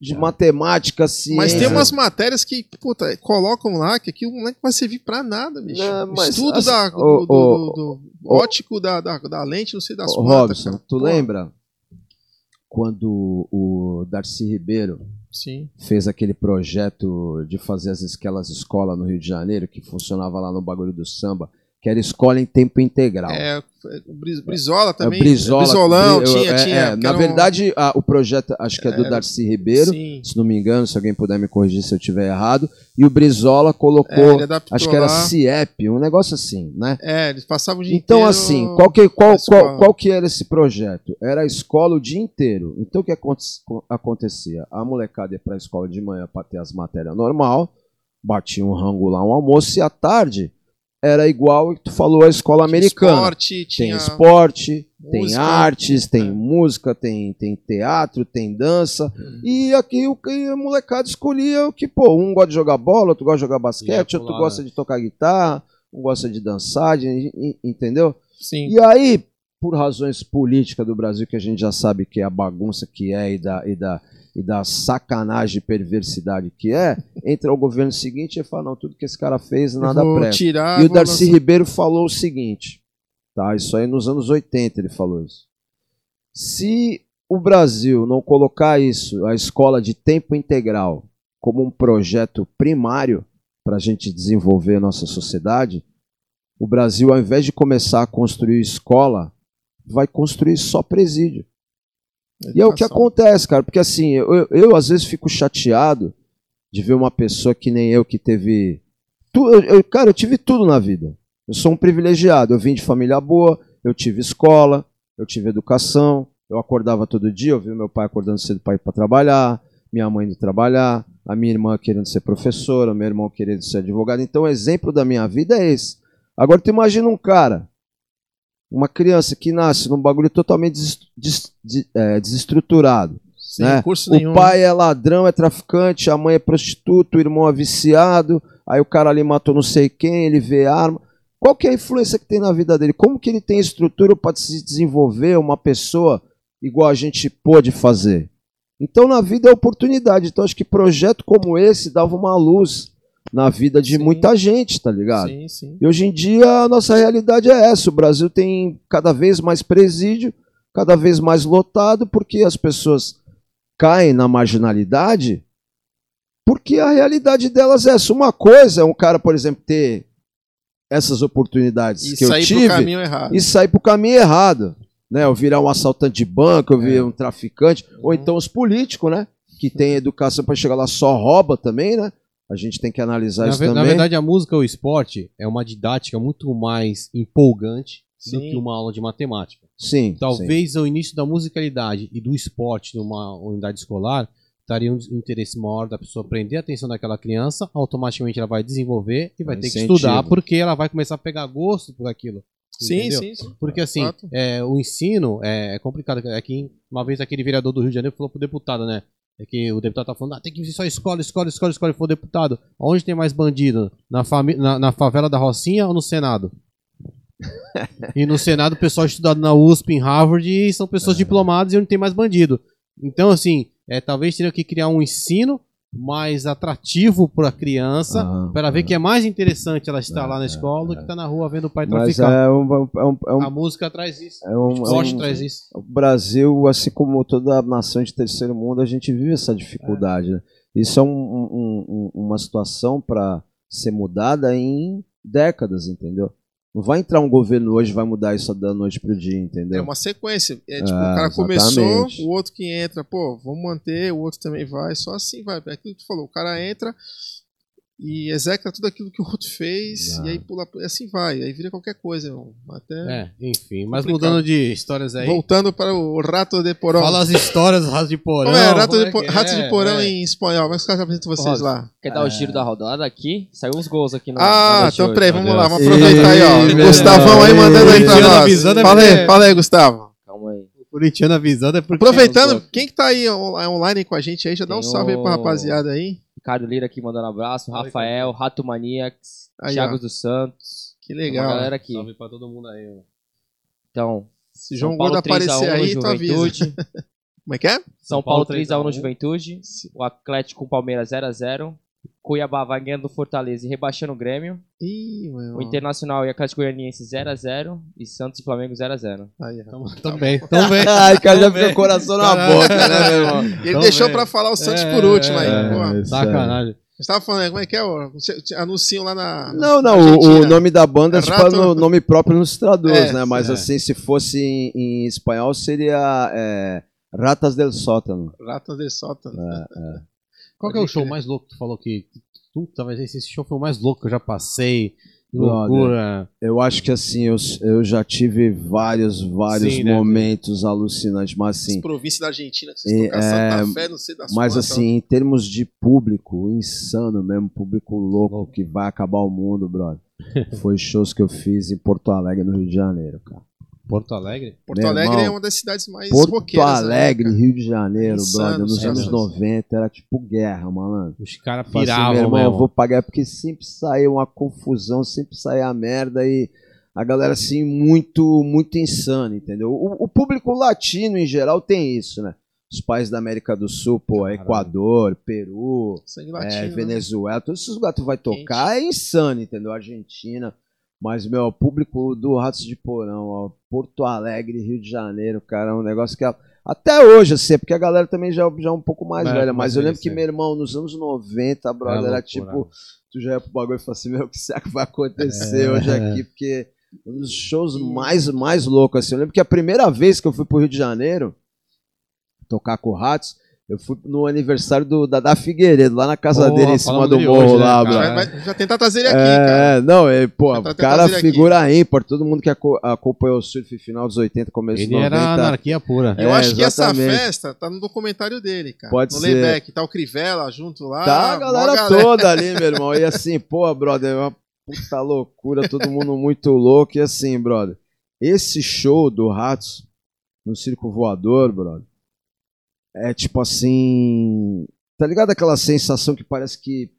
de matemática, ciência. Mas tem umas matérias que, puta, colocam lá que aquilo não é que vai servir pra nada, bicho. Não, O mas, Estudo assim, da, do, do- do- ótico da, da, da lente, não sei das quantas. Robson, cara. tu Pô, lembra quando o Darcy Ribeiro Sim. fez aquele projeto de fazer as, aquelas escolas no Rio de Janeiro, que funcionava lá no bagulho do samba, que era escola em tempo integral. É, o Bris- Brizola também. É, Brizola, Brizolão, Bri- tinha, é, tinha. é, na verdade, a- o projeto acho que é do É, Darcy Ribeiro, Sim. se não me engano, se alguém puder me corrigir se eu estiver errado. E o Brizola colocou, É, acho que era lá. CIEP, um negócio assim, né? É, eles passavam o dia Então, inteiro assim, qual que, qual, qual, qual que era esse projeto? Era a escola o dia inteiro. Então, o que aconte- acontecia? A molecada ia para a escola de manhã para ter as matérias normal, batia um rango lá, um almoço, e à tarde era igual o que tu falou a escola americana. Esporte, Tem tinha esporte, tem música, artes, tem é. música, tem, tem teatro, tem dança. Hum. E aqui o que a molecada escolhia o que, pô, um gosta de jogar bola, outro gosta de jogar basquete, outro gosta né? de tocar guitarra, um gosta de dançar, de- entendeu? Sim. E aí, por razões políticas do Brasil, que a gente já sabe que é a bagunça que é e da, e da, e da sacanagem e perversidade que é, entra o governo seguinte e fala, não, tudo que esse cara fez, nada presta. tirar, E o Darcy lançar- Ribeiro falou o seguinte, tá? Isso aí nos anos 80 ele falou isso. Se o Brasil não colocar isso, a escola de tempo integral, como um projeto primário para a gente desenvolver a nossa sociedade, o Brasil, ao invés de começar a construir escola, vai construir só presídio. E é o que Educação. acontece, cara, porque assim, eu, eu, às vezes fico chateado de ver uma pessoa que nem eu que teve. Tu, eu, eu- cara, eu tive tudo na vida. Eu sou um privilegiado. Eu vim de família boa, eu tive escola, eu tive educação, eu acordava todo dia, eu vi meu pai acordando cedo para ir para trabalhar, minha mãe indo trabalhar, a minha irmã querendo ser professora, meu irmão querendo ser advogado. Então, o exemplo da minha vida é esse. Agora, tu imagina um cara, uma criança que nasce num bagulho totalmente des- des- de- é, desestruturado. Sem né? recurso O nenhum. pai é ladrão, é traficante, a mãe é prostituta, o irmão é viciado, aí o cara ali matou não sei quem, ele vê arma. Qual que é a influência que tem na vida dele? Como que ele tem estrutura para se desenvolver uma pessoa igual a gente pôde fazer? Então na vida é oportunidade. Então acho que projeto como esse dava uma luz na vida de Sim. muita gente, tá ligado? Sim, sim. E hoje em dia a nossa realidade é essa. O Brasil tem cada vez mais presídio, cada vez mais lotado, porque as pessoas caem na marginalidade, porque a realidade delas é essa. Uma coisa é um cara, por exemplo, ter essas oportunidades E que eu sair tive pro caminho errado. e sair pro caminho errado. Né? Eu virar um assaltante de banco, eu virar É. um traficante, ou Uhum. então os políticos, né? Que tem educação para chegar lá só rouba também, né? A gente tem que analisar Na, isso ve- na também. verdade, a música ou o esporte é uma didática muito mais empolgante do Sim. que uma aula de matemática. sim, sim. Talvez o início da musicalidade e do esporte numa unidade escolar estaria um interesse maior da pessoa prender a atenção daquela criança, automaticamente ela vai desenvolver e vai ter que Incentivo. estudar porque ela vai começar a pegar gosto por aquilo. Sim, sim, sim. Porque assim, é, o ensino é, é complicado. É que uma vez aquele vereador do Rio de Janeiro falou pro deputado, né? É que o deputado tá falando, ah, tem que vir só escola, escola, escola, escola, e for deputado. Onde tem mais bandido? Na, fami- na, na favela da Rocinha ou no Senado? e no Senado o pessoal estudado na USP, em Harvard, e são pessoas diplomadas e onde tem mais bandido. Então, assim, é, talvez tenha que criar um ensino mais atrativo para a criança, Ah, para ver que é mais interessante ela estar É, lá na é, escola do que estar na rua vendo o pai Mas traficar. é um, é um, é um, A música traz isso. é um, O é traz isso. o Brasil, assim como toda nação de terceiro mundo, a gente vive essa dificuldade. né? Isso é um- um- um- uma situação para ser mudada em décadas, entendeu? Não vai entrar um governo hoje e vai mudar isso da noite pro dia, É entendeu? uma sequência. É tipo, É, o cara começou, exatamente. o outro que entra, pô, vamos manter, o outro também vai, só assim vai. É aquilo que tu falou, o cara entra e execa tudo aquilo que o outro fez, Ah. e aí pula, e assim vai, aí vira qualquer coisa, irmão. Até É, enfim. Mas Complicado. mudando de histórias aí. voltando para o Rato de Porão. Fala as histórias do Rato de Porão. Como é, Rato, como de, é Po- que Rato é? de Porão É. em espanhol, mas os caras apresentam vocês Rosa. lá. Quer dar o giro da rodada aqui? Saiu uns gols aqui no. Ah, então peraí, vamos lá, Deus. vamos aproveitar aí, ó. Ih, Gustavão aí mandando aí pra nós. avisando é Fala aí, fala aí, Gustavo. Calma aí. O corintiano avisando é porque. Aproveitando, quem que tá aí on- online com a gente aí, já dá um salve aí pra rapaziada aí. Ricardo Lira aqui mandando abraço. Salve, Rafael, Rato Maniacs, Aí, Thiago ó. dos Santos. Que legal. Uma galera aqui. Salve pra todo mundo aí. ó. Então, Se João São Paulo Gordo 3 a 1 aparecer aí, tu avisa. Juventude. Como é que é? São Paulo Paulo 3x1 no 3 Juventude. O Atlético com o Palmeiras 0x0. Cuiabá vai ganhando do Fortaleza e rebaixando o Grêmio. Ih, meu. O Internacional e a Atlético Goianiense 0x0. E Santos e Flamengo 0x0. Aí, ó. Tamo, tamo bem, tamo bem. Ai, cara, já bem. o coração na boca, né, meu irmão? E ele deixou velho. pra falar o Santos É, por último aí. é, pô. isso Sacanagem. Você tava falando, como é que é? Anunciam lá na. Não, não, o, Argentina. o nome da banda é tipo Rato- no nome próprio nos traduz, É, né? Mas é. assim, se fosse em, em espanhol, seria é, Ratas del Sótano. Ratas de sótano. Qual que é o show mais louco que tu falou que. Tu, talvez esse show foi o mais louco que eu já passei. Loucura. Eu acho que assim, eu, eu já tive vários, vários Sim, né? momentos alucinantes, mas As assim, províncias da Argentina que vocês É, estão caçando Santa Fé, não sei das mas quantas, assim, em termos de público, insano mesmo, público louco Louco. que vai acabar o mundo, brother. Foi shows que eu fiz em Porto Alegre, no Rio de Janeiro, cara. Porto Alegre? Porto Meu Alegre irmão, é uma das cidades mais Porto roqueiras. né, Alegre, cara? Rio de Janeiro, Insano, brother, nos anos 90 era tipo guerra, malandro. Os caras Falei assim, piravam, meu irmão, eu mesmo. vou pagar porque sempre saía uma confusão, sempre saía a merda e a galera assim muito muito insana, entendeu? O, o público latino em geral tem isso, né? Os países da América do Sul, pô, Caralho. Equador, Peru, é, latino. né? Venezuela, todos esses lugares que tu vai tocar é insano, entendeu? Argentina, mas meu, público do Ratos de Porão, ó, Porto Alegre, Rio de Janeiro, cara, é um negócio que até hoje, assim, é porque a galera também já, já é um pouco mais É, velha, mas eu lembro que meu irmão, nos anos 90, brother, É era tipo, tu já ia pro bagulho e fala assim, meu, o que será que vai acontecer hoje aqui? Porque um dos shows mais, mais loucos, assim, eu lembro que a primeira vez que eu fui pro Rio de Janeiro, tocar com o Ratos, eu fui no aniversário do Dadá Figueiredo, lá na casa dele, em cima do morro hoje, né, lá, cara? vai- vai tentar trazer ele aqui, cara. É, não, é, pô, o cara ele aqui. figura ímpar, todo mundo que aco- acompanhou o surf final dos 80, começo Ele dos 90. era anarquia pura. Eu É, acho que essa exatamente. festa tá no documentário dele, cara. Pode no ser. Layback, tá o Crivella junto lá. Tá a mó galera, toda ali, meu irmão. E assim, pô, brother, é uma puta loucura, todo mundo muito louco. E assim, brother, esse show do Ratos no Circo Voador, brother, é tipo assim. Tá ligado aquela sensação que parece que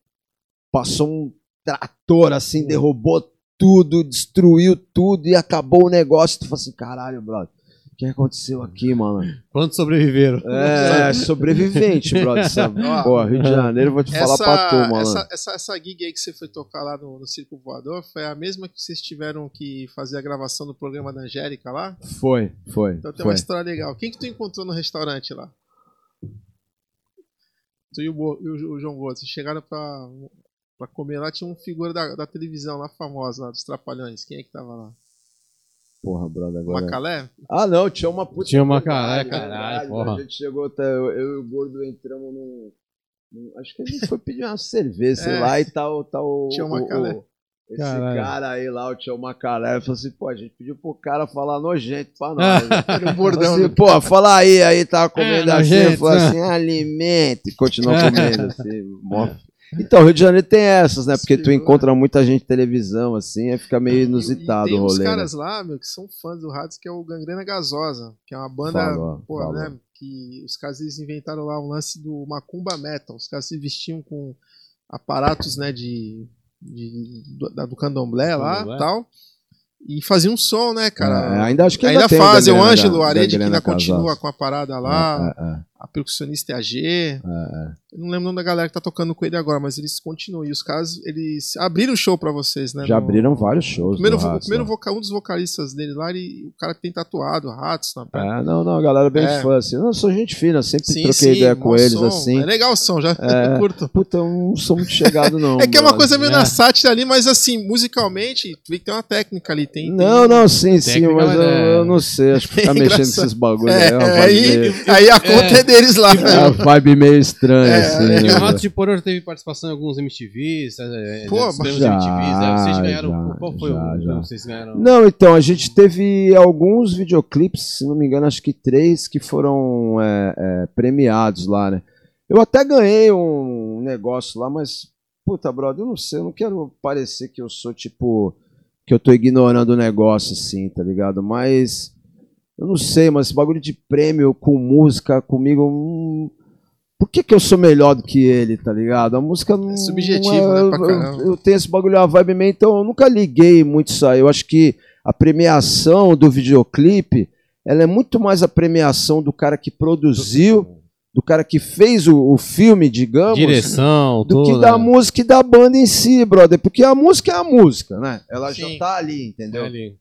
passou um trator assim, derrubou tudo, destruiu tudo e acabou o negócio. Tu fala assim, caralho, brother. O que aconteceu aqui, mano? Quantos sobreviveram? É, sobrevivente, brother. Sabe? Pô, Rio de Janeiro, vou te falar pra tu, mano. essa, essa, essa gig aí que você foi tocar lá no, no Circo Voador foi a mesma que vocês tiveram que fazer a gravação do programa da Angélica lá? Foi, foi. Então tem foi. uma história legal. Quem que tu encontrou no restaurante lá? Tu e o, e o- o João Gordo. Vocês chegaram pra, pra comer lá, tinha uma figura da, da televisão lá famosa, lá dos Trapalhões. Quem é que tava lá? Porra, brother, agora. Macalé? Ah, não, tinha uma puta. Tinha uma verdade, caralho, caralho, verdade, porra. A gente chegou até. Eu, eu e o gordo entramos num. num- acho que a gente foi pedir uma cerveja, sei É. lá, e tal. tal Tinha o, uma o, calé. o, Esse Caralho. cara aí lá, o tio Macaré, falou assim, pô, a gente pediu pro cara falar nojento pra nós. né? Um bordão. Assim, pô, fala aí, aí tava comendo É, assim, nojento, falou né? assim, alimente, e continuou comendo assim. mó- Então, o Rio de Janeiro tem essas, né? Porque tu encontra muita gente em televisão, assim, aí fica meio inusitado e tem o uns rolê. né? caras lá, meu, que são fãs do Ratos, que é o Gangrena Gasosa, que é uma banda, Falou, pô, falou. né, que os caras eles inventaram lá um lance do Macumba Metal, os caras se vestiam com aparatos, né, de, de do, da- do candomblé lá, Candomblé. tal, e faziam um som, né, É, cara. ainda acho que ainda ainda, tem fazem, o Ângelo Arede, que ainda continua com a parada lá, É, é, a percussionista é a G, é, é. Eu não lembro o nome da galera que tá tocando com ele agora, mas eles continuam, e os caras, eles abriram o show pra vocês, né. Já no- abriram vários shows. Primeiro, o primeiro né? vocal, um dos vocalistas dele lá, ele, o cara que tem tatuado, ratos na perna. É, não, não, a galera bem É. fã, assim. Eu sou gente fina, sempre troquei ideia com eles, som. assim. É legal o som, já É. curto. Puta, eu não sou muito chegado, não. É que é uma brother. coisa meio É. na sátira ali, mas assim, musicalmente, tu vê que tem uma técnica ali. Tem, Não, não, sim, sim, mas mas eu, é- eu não sei, acho que ficar É mexendo com esses bagulhos É, aí é aí, meio, aí a conta é, deles lá. é uma vibe meio estranha, É, assim. é. Né? o Ratos de Porão já teve participação em alguns MTVs, é, Pô, já, MTVs, né? Vocês ganharam. já, qual foi já, o já. não, vocês ganharam? Não, então, a gente teve alguns videoclipes, se não me engano, acho que três que foram é, é, premiados lá, né? Eu até ganhei um negócio lá, mas, puta, brother, eu não sei, eu não quero parecer que eu sou, tipo, que eu tô ignorando o negócio, assim, tá ligado? Mas, eu não sei, mas esse bagulho de prêmio com música comigo, hum, por que que eu sou melhor do que ele, tá ligado? A música não... subjetivo, não é- né, pra eu- caramba. eu, tenho esse bagulho, a vibe meio, então eu nunca liguei muito isso aí. Eu acho que a premiação do videoclipe, ela é muito mais a premiação do cara que produziu, do cara que fez o, o filme, digamos, Direção, do tudo. que da né? música e da banda em si, brother. Porque a música é a música, né? Ela Sim. já tá ali, entendeu? É ali.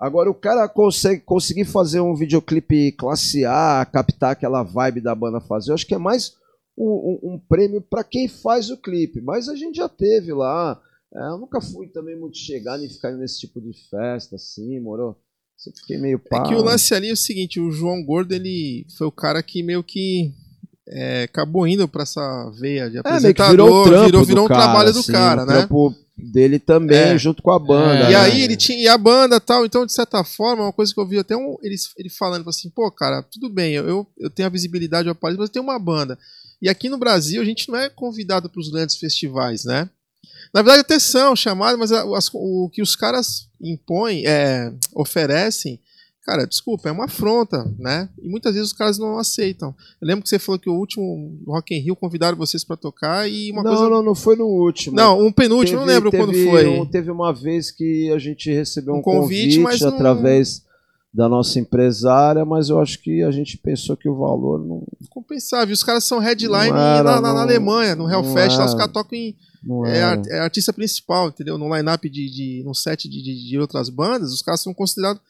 Agora o cara consegue conseguir fazer um videoclipe classe A, captar aquela vibe da banda fazer, eu acho que é mais um, um- um prêmio para quem faz o clipe. Mas a gente já teve lá. É, eu nunca fui também muito chegado em ficar nesse tipo de festa, assim, moro? Sempre fiquei meio pá. É que o lance ali é o seguinte, o João Gordo, ele foi o cara que meio que é, acabou indo pra essa veia de É, meio que apresentador, virou o trampo virou, do virou um cara, trabalho do assim, cara, né? trampo dele também, É. junto com a banda. É, E né? aí ele tinha e a banda e tal, então de certa forma, uma coisa que eu vi até um, ele, ele falando assim, pô, cara, tudo bem, eu, eu, tenho a visibilidade eu apareço, mas eu tenho uma banda. E aqui no Brasil a gente não é convidado para os grandes festivais, né? Na verdade até são chamados, mas as- o que os caras impõem, é, oferecem, cara, desculpa, é uma afronta, né? E muitas vezes os caras não aceitam. Eu lembro que você falou que o último Rock in Rio convidaram vocês para tocar e uma não, coisa não, não foi no último. Não, um penúltimo, não Teve- lembro quando teve foi. um- teve uma vez que a gente recebeu um, Um convite, convite, mas não- através da nossa empresária, mas eu acho que a gente pensou que o valor não, compensava. E os caras são headline Não era, na, na- na não- Alemanha, no não Hellfest. Lá os caras tocam em. não É, é artista principal, entendeu? No line-up de, de. no set de, de, de outras bandas, os caras são considerados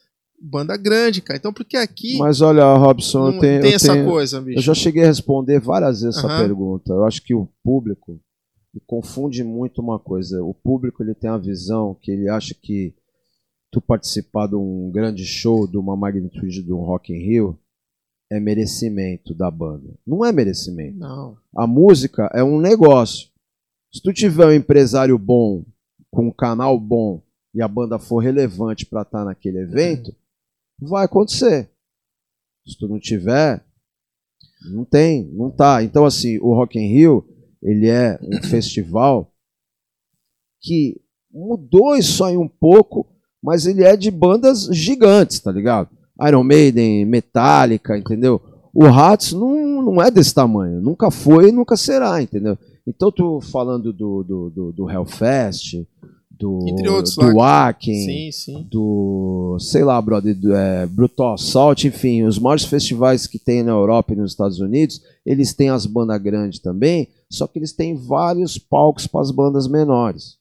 banda grande, cara. Então, porque aqui Mas olha, Robson, não eu tenho, tem eu essa tenho- coisa, bicho. eu já cheguei a responder várias vezes essa Aham. pergunta. Eu acho que o público confunde muito uma coisa. O público ele tem a visão que ele acha que tu participar de um grande show, de uma magnitude de um Rock in Rio, é merecimento da banda. Não é merecimento. Não. A música é um negócio. Se tu tiver um empresário bom, com um canal bom, e a banda for relevante para estar naquele evento, vai acontecer. Se tu não tiver, não tem, não tá. Então assim, o Rock in Rio, ele é um festival que mudou isso aí um pouco, mas ele é de bandas gigantes, tá ligado? Iron Maiden, Metallica, entendeu? O Ratos não, não é desse tamanho, nunca foi e nunca será, entendeu? Então, tu falando do, do, do, do Hellfest, do, Entre outros do sim. do, sei lá, brother, do, é, Brutal Assault, enfim, os maiores festivais que tem na Europa e nos Estados Unidos, eles têm as bandas grandes também, só que eles têm vários palcos para as bandas menores.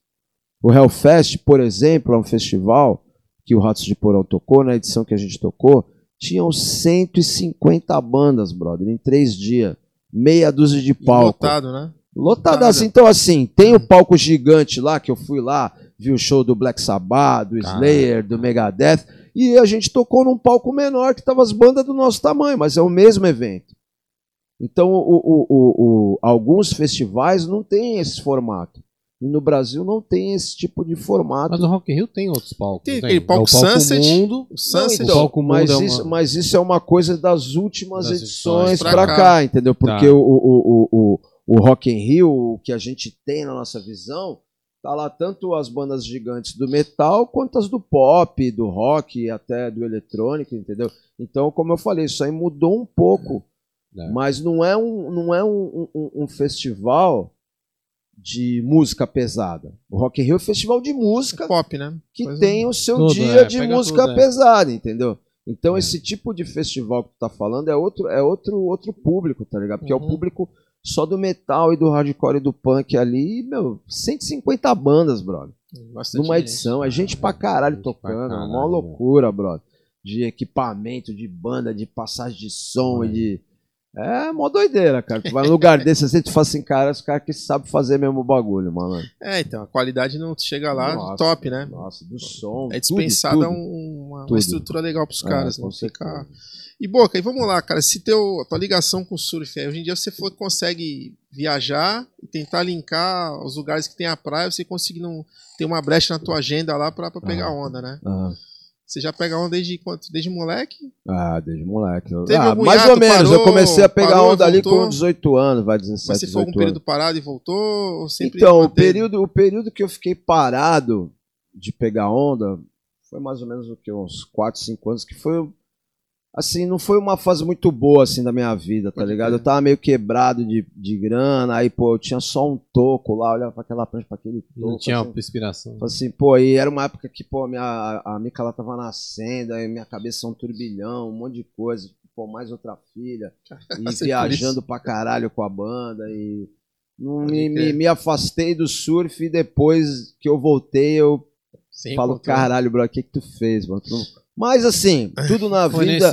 O Hellfest, por exemplo, é um festival que o Ratos de Porão tocou, na edição que a gente tocou, tinham 150 bandas, brother, em três dias. Meia dúzia de E palco. lotado, né? Lotadaço. Então, assim, tem o palco gigante lá, que eu fui lá, vi o show do Black Sabbath, do Slayer, do Megadeth, e a gente tocou num palco menor que tava as bandas do nosso tamanho, mas é o mesmo evento. Então, o, o- o- o- alguns festivais não têm esse formato. E no Brasil não tem esse tipo de formato. Mas o Rock in Rio tem outros palcos. Tem aquele palco É o palco Sunset. Mundo. O Não, Sunset. então, palco mas, muda isso, uma- mas isso é uma coisa das últimas Das edições pra cá. cá. entendeu? Porque Tá. o, o, o, o, o Rock in Rio, o que a gente tem na nossa visão, tá lá tanto as bandas gigantes do metal quanto as do pop, do rock, até do eletrônico, entendeu? Então, como eu falei, isso aí mudou um pouco. É. Mas não é um, não é um, um, um festival de música pesada. O Rock in Rio é um festival de música Pop, né? que Coisa- tem o seu Tudo, dia é, de música tudo, é. pesada, entendeu? Então É. esse tipo de festival que tu tá falando é outro é outro outro público, tá ligado? Porque é Uhum. o público só do metal e do hardcore e do punk ali, meu, 150 bandas, brother. Bastante Numa edição, é gente pra caralho Gente pra tocando, é uma caralho, loucura, brother. De equipamento, de banda, de passagem de som É. e de é mó doideira, cara. Tu vai num lugar desse assim, tu fala assim, cara, os caras que sabem fazer mesmo o bagulho, mano. É, então, a qualidade não chega lá Nossa, top, né? Nossa, do som. É dispensada um- uma, uma estrutura legal pros caras, É, não com ficar. certeza. E Boca, e vamos lá, cara. Se teu, a tua ligação com o surf, hoje em dia você for, consegue viajar e tentar linkar os lugares que tem a praia, você conseguir não ter uma brecha na tua agenda lá pra, pra pegar onda, né? Aham. Você já pega onda desde quanto? Desde moleque? Ah, desde moleque. Teve ah, mais ou menos. parou, eu comecei a pegar parou, onda ali com 18 anos, vai 17, Mas você foi algum 18 período anos. parado e voltou? Ou sempre Então, o período, o período que eu fiquei parado de pegar onda foi mais ou menos o que uns 4, 5 anos, que foi assim, não foi uma fase muito boa assim da minha vida, tá ligado? Eu tava meio quebrado de, de grana, aí pô, eu tinha só um toco lá, olhava pra aquela prancha, pra aquele toco. Não tinha assim, inspiração. Assim, pô, e era uma época que, pô, minha, a Mica ela tava nascendo, aí minha cabeça é um turbilhão, um monte de coisa, pô, mais outra filha, e viajando pra caralho com a banda, e me, me, me afastei do surf e depois que eu voltei, eu Sim, falo, caralho, bro, o que que tu fez, mano? Tu não- Mas assim, tudo na vida.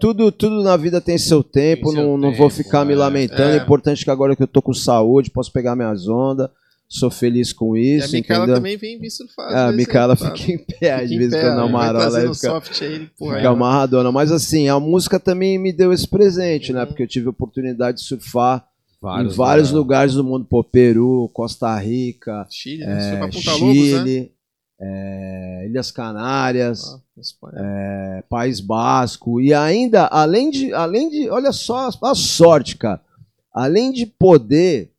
Tudo, tudo na vida tem seu tempo, Tem seu não, não vou ficar me é. lamentando. É. É. importante que agora que eu tô com saúde, posso pegar minhas ondas, sou feliz com E isso, a Micaela entendeu? também vem, vem surfar. É, a Micaela fica em pé, às vezes, pé, quando na vai marola, fica, soft aí, porra, fica amarradona. Mas assim, a música também me deu esse presente, né? Uhum. Porque eu tive a oportunidade de surfar Vários em vários lugares. lugares do mundo, pô, Peru, Costa Rica, Chile, né? É, Punta Lobos, né? É, Ilhas Canárias, Ah, é, País Basco. E ainda, além de, além de, olha só a sorte, cara. Além de poder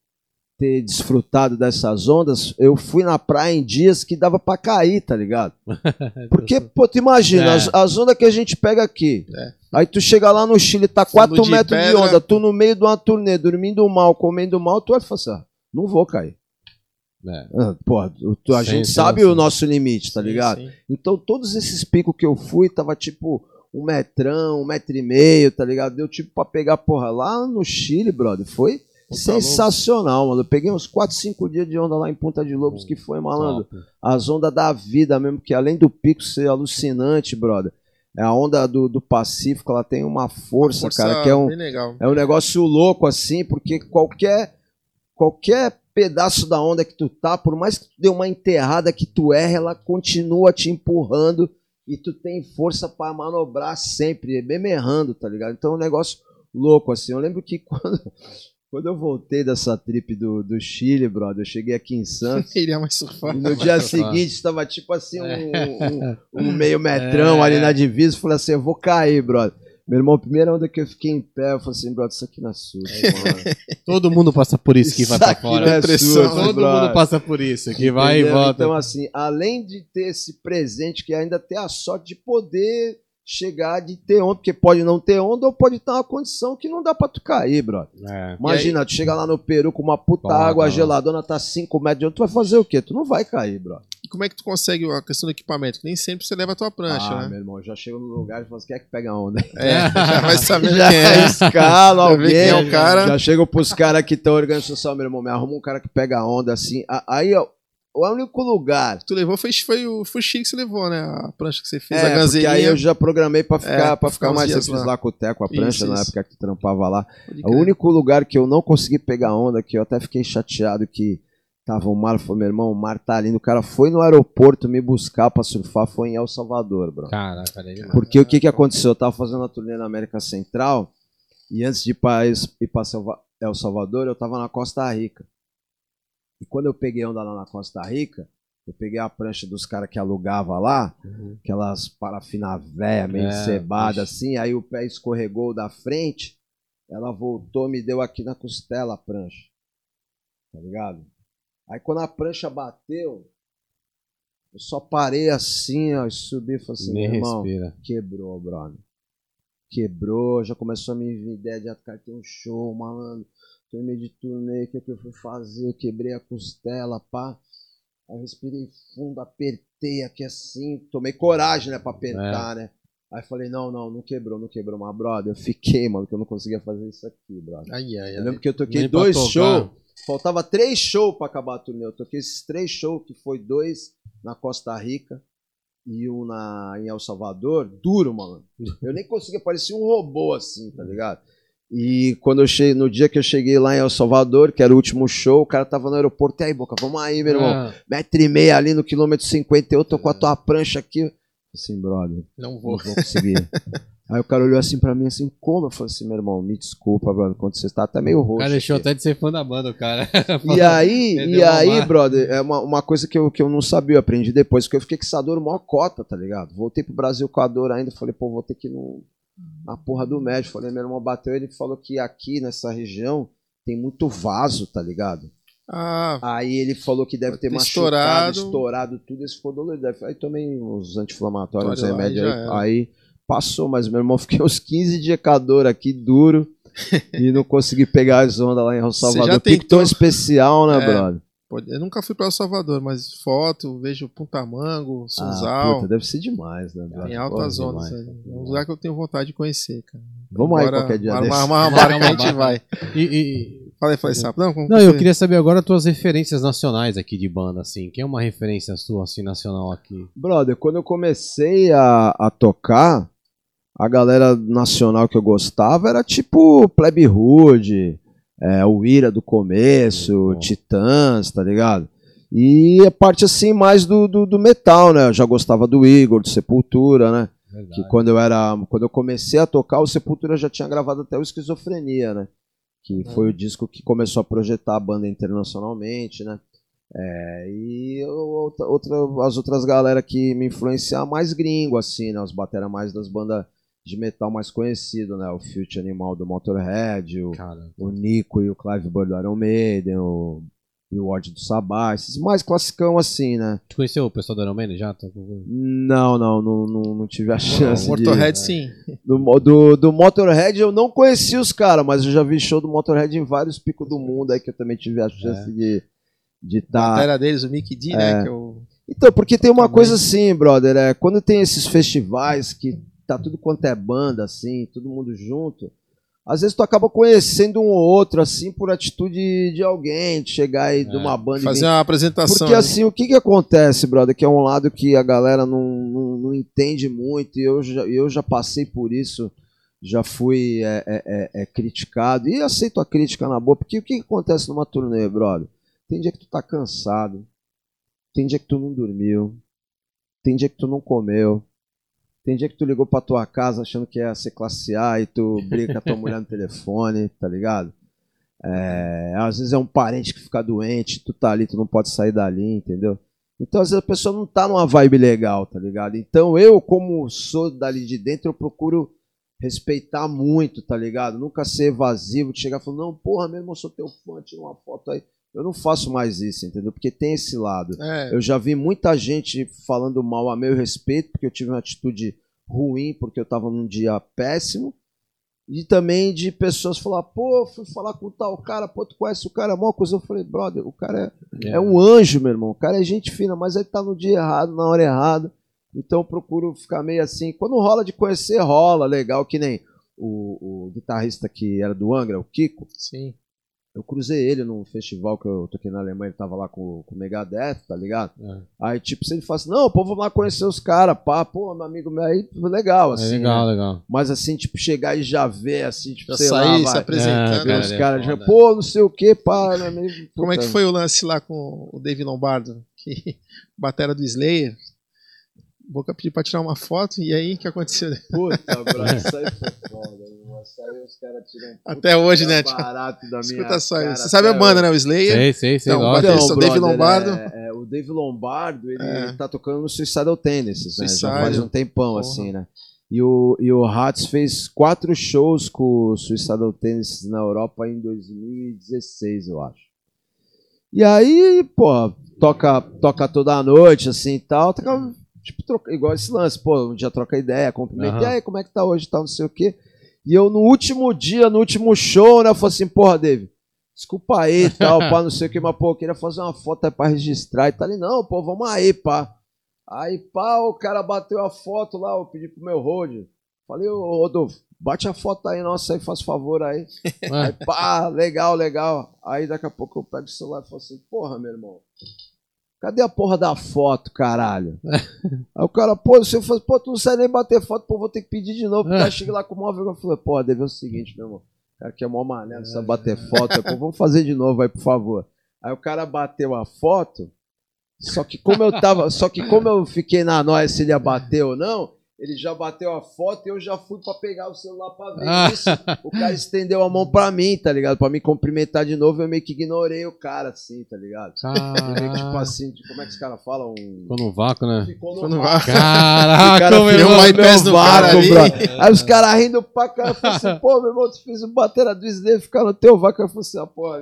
ter desfrutado dessas ondas, eu fui na praia em dias que dava pra cair, tá ligado? Porque, pô, tu imagina, É. as, as ondas que a gente pega aqui. É. Aí tu chega lá no Chile, tá Fundo 4 de metros de pedra. onda, tu no meio de uma turnê, dormindo mal, comendo mal, tu vai falar assim, ah, não vou cair. É. Ah, a Sem gente ter sabe noção. o nosso limite, tá Sim, ligado? sim. Então, todos esses picos que eu fui, tava tipo um metrão, um metro e meio, tá ligado? Deu tipo pra pegar, porra, lá no Chile, brother. Foi sensacional, mano. Eu peguei uns 4, 5 dias de onda lá em Punta de Lobos, que foi, malandro. Top. As ondas da vida mesmo, que além do pico ser alucinante, brother. É a onda do, do Pacífico, ela tem uma força, Força cara, que é um, é um negócio louco, assim, porque qualquer, qualquer pedaço da onda que tu tá, por mais que tu dê uma enterrada que tu erra, ela continua te empurrando e tu tem força pra manobrar sempre, mesmo errando, tá ligado? Então é um negócio louco, assim. Eu lembro que quando, quando eu voltei dessa trip do, do Chile, brother, eu cheguei aqui em Santos. Iria mais surfar. E no dia seguinte estava tipo assim, um, um- um meio metrão ali na divisa. Falei assim: eu vou cair, brother. Meu irmão, a primeira onda que eu fiquei em pé, eu falei assim, brother, isso aqui não é mano. Todo mundo passa por isso que vai Isso pra aqui fora. é Pressão. Todo brother. mundo passa por isso, que vai e volta. Então, assim, além de ter esse presente, que ainda ter a sorte de poder chegar, de ter onda, porque pode não ter onda ou pode estar uma condição que não dá pra tu cair, brother. É. Imagina, tu chega lá no Peru com uma puta Foda, água, a geladona tá 5 metros de onda, tu vai fazer o quê? Tu não vai cair, brother. E como é que tu consegue a questão do equipamento? Nem sempre você leva a tua prancha, ah, né? meu irmão, eu já chego no lugar e falo assim, quem é que pega onda? É, já vai saber já quem é. escala alguém. quem é o cara. Já chego pros caras que estão organizando só, meu irmão, me arruma um cara que pega onda assim. A- Aí, ó, o único lugar. Tu levou, foi, foi, o, foi Chico que você levou, né? A prancha que você fez, a É, porque ganzeirinha. aí eu já programei pra ficar, É, pra ficar mais dias simples lá. lá. com o Teco, a prancha, Isso, na isso. época que tu trampava lá. O único lugar que eu não consegui pegar onda, que eu até fiquei chateado que tava o mar, falou, meu irmão, o mar tá lindo. O cara foi no aeroporto me buscar pra surfar, foi em El Salvador, bro. Caraca, é demais. Porque o que que aconteceu? Eu tava fazendo a turnê na América Central e antes de ir pra, ir pra El Salvador, eu tava na Costa Rica. E quando eu peguei onda lá na Costa Rica, eu peguei a prancha dos caras que alugava lá, aquelas parafina véia, meio É, cebada assim, aí o pé escorregou da frente, ela voltou, me deu aqui na costela a prancha. Tá ligado? Aí quando a prancha bateu, eu só parei assim, ó, e subi e falei assim, Nem irmão, respira. quebrou, brother. Quebrou, já começou a me vir ideia de cara, tem um show, malandro. Meio de turnê, o que, que eu fui fazer? Quebrei a costela, pá. Aí eu respirei fundo, apertei aqui assim, tomei coragem, né, pra apertar, né? Aí falei, não, não, não quebrou, não quebrou, mas brother, eu fiquei, mano, que eu não conseguia fazer isso aqui, brother. Ai, ai, Eu ai. lembro que eu toquei Nem dois shows, faltava três shows pra acabar a turnê. Eu toquei esses três shows, que foi dois na Costa Rica e um na, em El Salvador, duro, mano. Eu nem conseguia, parecia um robô assim, tá ligado? E quando eu cheguei, no dia que eu cheguei lá em El Salvador, que era o último show, o cara tava no aeroporto, e aí, Boca, vamos aí, meu irmão. Ah, Metro e meio ali no quilômetro 50, eu tô com a tua prancha aqui. Assim, brother, Não não vou. vou conseguir. Aí o cara olhou assim pra mim, assim, como? Eu falei assim, meu irmão, me desculpa, brother, quando você tá até meio o roxo. cara deixou aqui. até de ser fã da banda, o cara. E aí, e aí, brother, é uma, uma coisa que eu, que eu não sabia, eu aprendi depois, porque eu fiquei com essa dor maior cota, tá ligado? Voltei pro Brasil com a dor ainda, falei, pô, vou ter que ir no, na porra do médico. Falei, meu irmão bateu, ele falou que aqui nessa região tem muito vaso, tá ligado? Ah, Aí ele falou que deve ter ter machucado, estourado. estourado, tudo, esse ficou dolorido. Aí tomei uns anti-inflamatórios, uns Aí aí, aí passou, mas meu irmão fiquei uns 15 dias com a dor aqui, duro, e não consegui pegar as ondas lá em El Salvador. tão especial, né, É. brother? Pode- eu nunca fui para El Salvador, mas foto, vejo Puntamango, Ah, Sunzal, puta, deve ser demais, né, em altas zonas. É um lugar que eu tenho vontade de conhecer, cara. Vamos aí Agora, qualquer dia armar, desse. uma barca que a gente uma vai. E, e- Fala aí, fala aí, Sapo. Não, não, eu queria saber agora as tuas referências nacionais aqui de banda, assim. Quem é uma referência sua, assim, nacional aqui? Brother, quando eu comecei a, a tocar, a galera nacional que eu gostava era tipo Plebe Hood, é, o Ira do começo, bom. Titãs, tá ligado? E a parte assim mais do, do, do metal, né? Eu já gostava do Igor, do Sepultura, né? Que quando eu era. Quando eu comecei a tocar, o Sepultura já tinha gravado até o Esquizofrenia, né? Que foi o disco que começou a projetar a banda internacionalmente, né? É, e outra, outra- as outras galera que me influenciaram mais gringo, assim, né? Os batera mais das bandas de metal mais conhecido, né? O Future Animal do Motorhead, o, o Nico e o Clive Burr do Iron Maiden, o, e o Ward do Sabá, esses mais classicão assim, né? tu conheceu o pessoal do Iron Man já? Com- Não, não, não, não, não tive a chance de... Motorhead, sim. Do, do, do Motorhead eu não conheci os caras, mas eu já vi show do Motorhead em vários picos do mundo aí que eu também tive a chance de de A estar. matéria deles, o Mickey D, né? Que é o... Então, porque tem uma coisa assim, brother, é, quando tem esses festivais que tá tudo quanto é banda, assim, todo mundo junto, às vezes tu acaba conhecendo um ou outro, assim, por atitude de alguém, de chegar aí de É. uma banda e Fazer uma apresentação. porque né? assim, o que que acontece, brother? Que é um lado que a galera não, não, não entende muito, e eu já, eu já passei por isso, já fui é, é, é, é, criticado, e aceito a crítica na boa, porque o que que acontece numa turnê, brother? Tem dia que tu tá cansado, tem dia que tu não dormiu, tem dia que tu não comeu, tem dia que tu ligou pra tua casa achando que ia ser classe A e tu briga com a tua mulher no telefone, tá ligado? É, às vezes é um parente que fica doente, tu tá ali, tu não pode sair dali, entendeu? Então, às vezes a pessoa não tá numa vibe legal, tá ligado? Então, eu, como sou dali de dentro, eu procuro respeitar muito, tá ligado? Nunca ser evasivo, de chegar falando, não, porra, mesmo eu sou teu fã, tira uma foto aí. Eu não faço mais isso, entendeu? Porque tem esse lado. É, Eu já vi muita gente falando mal a meu respeito, porque eu tive uma atitude ruim, porque eu tava num dia péssimo. E também de pessoas falar, pô, fui falar com tal cara, pô, tu conhece o cara, mó coisa. Eu falei, brother, o cara é, é um anjo, meu irmão. O cara é gente fina, mas ele tá no dia errado, na hora errada. Então eu procuro ficar meio assim. Quando rola de conhecer, rola, legal, que nem o, o guitarrista que era do Angra, o Kiko. sim. Eu cruzei ele num festival que eu toquei na Alemanha, ele tava lá com, com o Megadeth, tá ligado? É. Aí, tipo, se ele fala assim, não, pô, vamos lá conhecer os caras, pá, pô, meu amigo meu aí, legal, É assim. legal, né? legal. Mas assim, tipo, chegar e já ver, assim, tipo, Já sei sair lá, se vai, apresentando. É, os cara, caras é já, pô, não sei o que, pá, né, meio- Como é que foi o lance lá com o Dave Lombardo? Que batera do Slayer. Boca pediu pra tirar uma foto, e aí o que aconteceu? Puta, bro, isso aí foi foda, mano. Nossa, aí os caras tiram um Até hoje, né? barato da minha Escuta só cara isso. Você sabe a banda, né? O Slayer. Sei, sei, sei. Então, Esse é o Dave Lombardo. É, é, o Dave Lombardo, ele É. tá tocando no Suicidal Tennis, né? Já Suicide. faz um tempão, Porra. assim, né? E o, e o Hats fez quatro shows com o Suicidal Tennis na Europa em 2016, eu acho. E aí, pô, toca, toca toda noite, assim e tal. Toca, tipo, troca, igual esse lance, pô, um dia troca ideia, cumprimenta. Aham. E aí, como é que tá hoje tal, não sei o quê. E eu, no último dia, no último show, né, eu falei assim, porra, David, desculpa aí e tal, pá, não sei o que, mas, pô, eu queria fazer uma foto aí pra registrar e tal. Ele, não, pô, vamos aí, pá. Aí, pá, o cara bateu a foto lá, eu pedi pro meu road. Falei, ô, Rodolfo, bate a foto aí, nossa, aí, faz favor aí. Aí, pá, legal, legal. Aí, daqui a pouco eu pego o celular e falo assim, porra, meu irmão, cadê a porra da foto, caralho? aí o cara, pô, você faz, pô, tu não sai nem bater foto, pô, vou ter que pedir de novo. O cara chega lá com o móvel, eu falei, porra, deve ser o seguinte, meu irmão. O cara que é mó mané, não sabe bater foto. Pô, vamos fazer de novo aí, por favor. Aí o cara bateu a foto, só que como eu tava, só que como eu fiquei na noia se ele ia bater ou não, ele já bateu a foto e eu já fui pra pegar o celular pra ver Ah. isso. O cara estendeu a mão pra mim, tá ligado? Pra me cumprimentar de novo, eu meio que ignorei o cara assim, tá ligado? Eu meio que, tipo assim, tipo, como é que os caras falam? Um... Ficou no vácuo, né? Ficou Ficou no vácuo. Caraca, cara meu irmão. um iPad no cara vácuo, ali. brother. Aí os caras rindo pra cara, eu falei assim, pô, meu irmão, tu fez um batera do Slayer ficar no teu vácuo. Eu falei assim, ah, pô,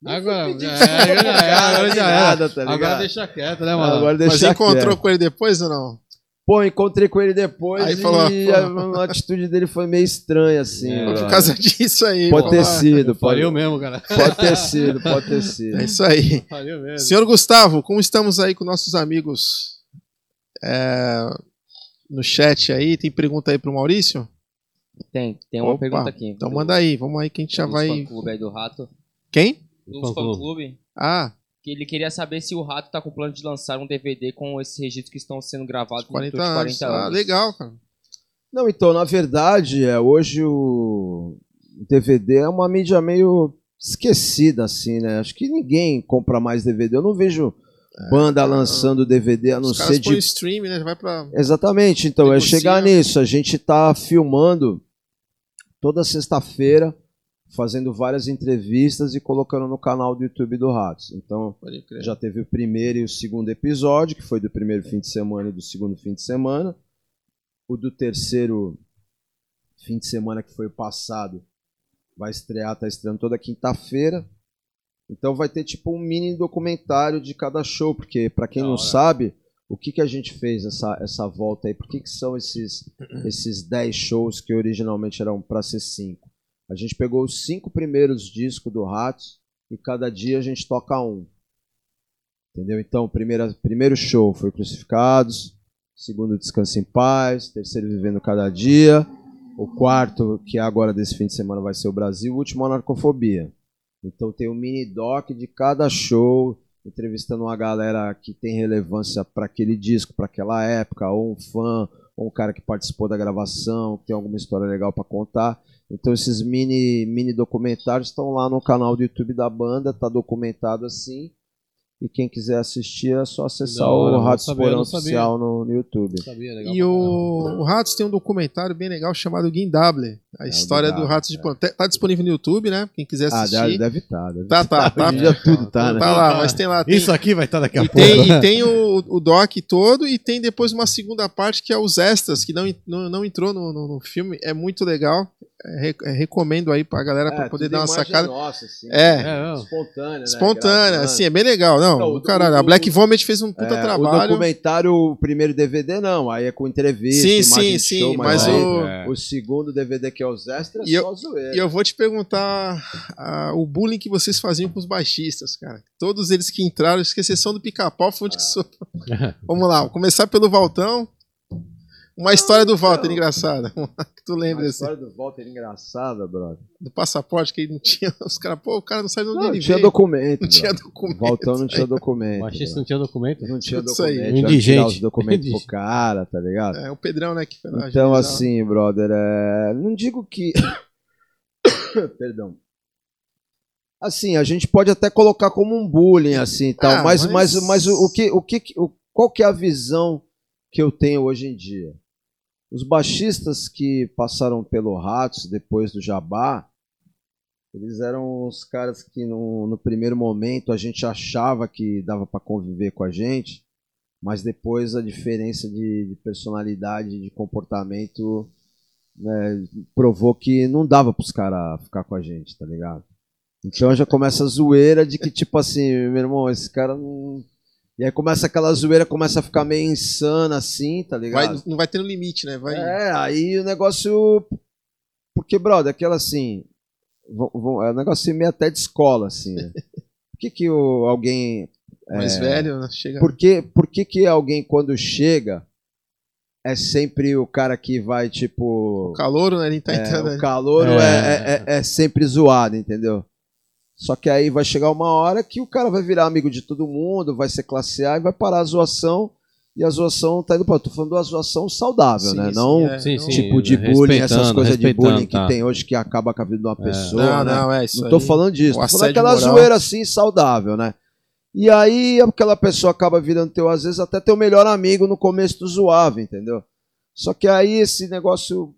nem Agora, pedir já era, pro já era, cara, agora já era. nada, tá ligado? Agora deixa quieto, né, mano? Agora Mas deixa encontrou quieto. com ele depois ou não? Pô, encontrei com ele depois Aí e falou, a, a atitude dele foi meio estranha, assim. É. Por causa disso aí. Pode ter sido, pode, mesmo, cara. pode ter sido, pode ter sido. É isso aí. Senhor Gustavo, como estamos aí com nossos amigos é, no chat aí? Tem pergunta aí pro Maurício? Tem, tem uma Opa, pergunta aqui. Então manda aí, vamos aí que a gente já vai. fã-clube aí do Rato. Quem? Do Fã-clube. fã-clube. Ah, Que ele queria saber se o Rato tá com plano de lançar um DVD com esses registros que estão sendo gravados no 40 tour de anos. 40 Ah, anos. legal, cara. Não, então, na verdade, é, hoje o DVD é uma mídia meio esquecida, assim, né? Acho que ninguém compra mais DVD. Eu não vejo banda lançando DVD, a não Os caras ser põem de stream, né? Vai pra. Exatamente, então é chegar nisso. A gente tá filmando toda sexta-feira, fazendo várias entrevistas e colocando no canal do YouTube do Ratos. Então já teve o primeiro e o segundo episódio, que foi do primeiro fim de semana e do segundo fim de semana. O do terceiro fim de semana, que foi o passado, vai estrear, tá estreando toda quinta-feira. Então vai ter tipo um mini documentário de cada show, porque para quem Da não hora. sabe, o que, que a gente fez essa, essa volta aí? Por que, que são esses, esses 10 shows que originalmente eram para ser 5? A gente pegou os cinco primeiros discos do Ratos e cada dia a gente toca um. Entendeu? Então, primeira, primeiro show foi Crucificados, segundo Descanso em Paz, terceiro Vivendo Cada Dia, o quarto, que é agora desse fim de semana, vai ser o Brasil, o último Anarcofobia. Então tem um mini doc de cada show, entrevistando uma galera que tem relevância para aquele disco, para aquela época, ou um fã, ou um cara que participou da gravação, que tem alguma história legal para contar. Então esses mini mini documentários estão lá no canal do YouTube da banda, tá documentado assim. E quem quiser assistir é só acessar hora, o não Ratos sabia, Porão não. Oficial no, no YouTube. Sabia, legal E o, o Ratos tem um documentário bem legal chamado Guindable. A É, história do Ratos de é. Pano. Tá disponível no YouTube, né? Quem quiser Ah, assistir. deve, deve estar. Deve Tá, tá, tá. Hoje em dia tudo tá, né? Tá lá, mas tem lá. Tem, Isso aqui vai estar daqui a e pouco. tem, e tem o, o doc todo e tem depois uma segunda parte que é os extras, que não, não, não entrou no, no, no filme. É muito legal. É, re- é, recomendo aí pra galera pra É, poder tudo dar uma sacada. Nossa, assim, É. É, não. Espontânea, né? Espontânea, Gravando. assim, é bem legal. Não, Então, do o- caralho. A o- Black o- Vomit fez um puta É, O trabalho. documentário, o primeiro DVD, não. Aí é com entrevista, Sim, sim, sim, show, mas aí o- É. o segundo DVD, que é os extras, E eu- só zoeira. E eu vou te perguntar o bullying que vocês faziam com os baixistas, cara. Todos eles que entraram, com exceção do pica-pau, fonte Ah. que sou. Vamos lá, vou começar pelo Valtão. Uma história do Walter engraçada. que tu lembra A assim, história do Walter engraçada, brother. do passaporte que ele não tinha. Os caras, pô, o cara não de onde Não, ele tinha documento. Não tinha brother. documento. O Valtão não tinha O documento. machista brother. não tinha documento? Não tinha Isso aí. documento. que Indigente. tirar os documentos pro cara, tá ligado? É, o Pedrão, né, que foi lá Então, assim, brother, é... não digo que. Perdão. Assim, a gente pode até colocar como um bullying, assim e tal, Ah, mas, mas- mas... Mas, o, o que, o que, o, qual que é a visão que eu tenho hoje em dia? Os baixistas que passaram pelo Ratos depois do Jabá, eles eram os caras que no, no primeiro momento a gente achava que dava para conviver com a gente, mas depois a diferença de, de personalidade, de comportamento, né, provou que não dava para os caras ficar com a gente, tá ligado? Então já começa a zoeira de que, tipo assim, meu irmão, esse cara não. E aí começa aquela zoeira, começa a ficar meio insana assim, tá ligado? Vai, não vai ter um limite, né? Vai... É, aí o negócio. Porque, brother, aquela assim. É um negócio meio até de escola, assim, né? Por que, que o, alguém. Mais é, velho, né? chega. Por que, por que, que alguém, quando chega, é sempre o cara que vai, tipo. O calouro, né? Ele tá é, entrando. O calouro é. É, é, é sempre zoado, entendeu? Só que aí vai chegar uma hora que o cara vai virar amigo de todo mundo, vai ser classe A e vai parar a zoação. E a zoação tá indo pra. Tô falando de uma zoação saudável, Sim, né? sim, não é. Sim, sim, tipo de bullying, essas coisas de bullying que tá. tem hoje que acaba com a vida de uma pessoa. Não, né? não, é isso. Não tô aí. falando disso, tô falando aquela moral. zoeira assim, saudável, né? E aí aquela pessoa acaba virando teu, às vezes, até teu melhor amigo no começo do zoava, entendeu? Só que aí esse negócio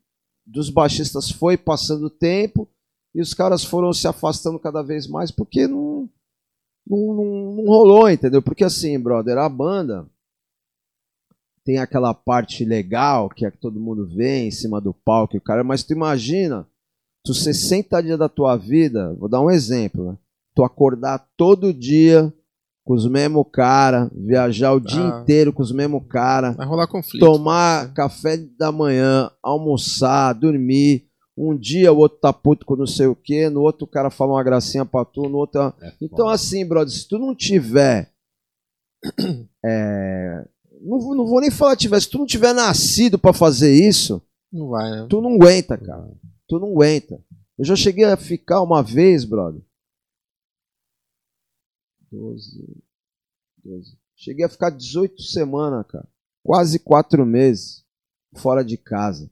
dos baixistas foi passando o tempo e os caras foram se afastando cada vez mais porque não, não, não, não rolou, entendeu? Porque assim, brother, a banda tem aquela parte legal que é que todo mundo vê em cima do palco, o cara, mas tu imagina, tu 60 dias da tua vida, vou dar um exemplo, né? Tu acordar todo dia com os mesmos cara, viajar o dia Ah. inteiro com os mesmos cara, Vai rolar conflito. tomar café da manhã, almoçar, dormir. Um dia o outro tá puto com não sei o quê, no outro o cara fala uma gracinha pra tu, no outro. É Então, foda. assim, brother, se tu não tiver. é, não, vou- não vou nem falar tiver, se tu não tiver nascido pra fazer isso, Não vai, né? tu não aguenta, cara. Tu não aguenta. Eu já cheguei a ficar uma vez, brother. 12. 12. Cheguei a ficar 18 semanas, cara. Quase quatro meses fora de casa.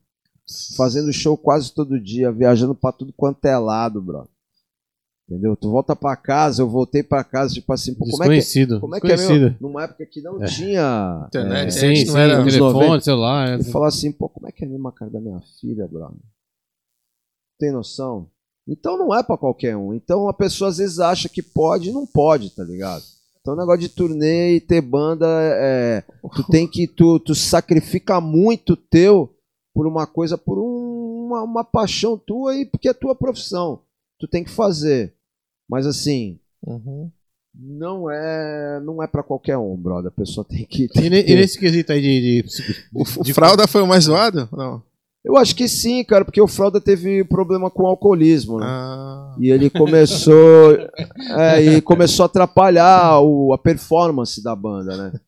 Fazendo show quase todo dia, viajando pra tudo quanto é lado, brother. Entendeu? Tu volta pra casa, eu voltei pra casa, tipo assim, pô, como é que, Desconhecido. como é que é mesmo? Numa época que não É. tinha. Internet, é, Sim, Sim, não era- telefone, 90. celular. e falar assim, pô, como é que é a mesma cara da minha filha, brother? Tem noção? Então não é pra qualquer um. Então a pessoa às vezes acha que pode e não pode, tá ligado? Então o negócio de turnê e ter banda é. Tu tem que. Tu, tu sacrifica muito teu por uma coisa, por um- uma, uma paixão tua e porque é tua profissão. Tu tem que fazer. Mas assim, Uhum. não é. Não é pra qualquer um, brother. A pessoa tem que. E, tem ne- que e nesse quesito aí de. de, O, o de- Fralda foi o mais zoado? Não. Eu acho que sim, cara, porque o Fralda teve problema com o alcoolismo, né? Ah, E ele começou. é, e começou a atrapalhar o- a performance da banda, né?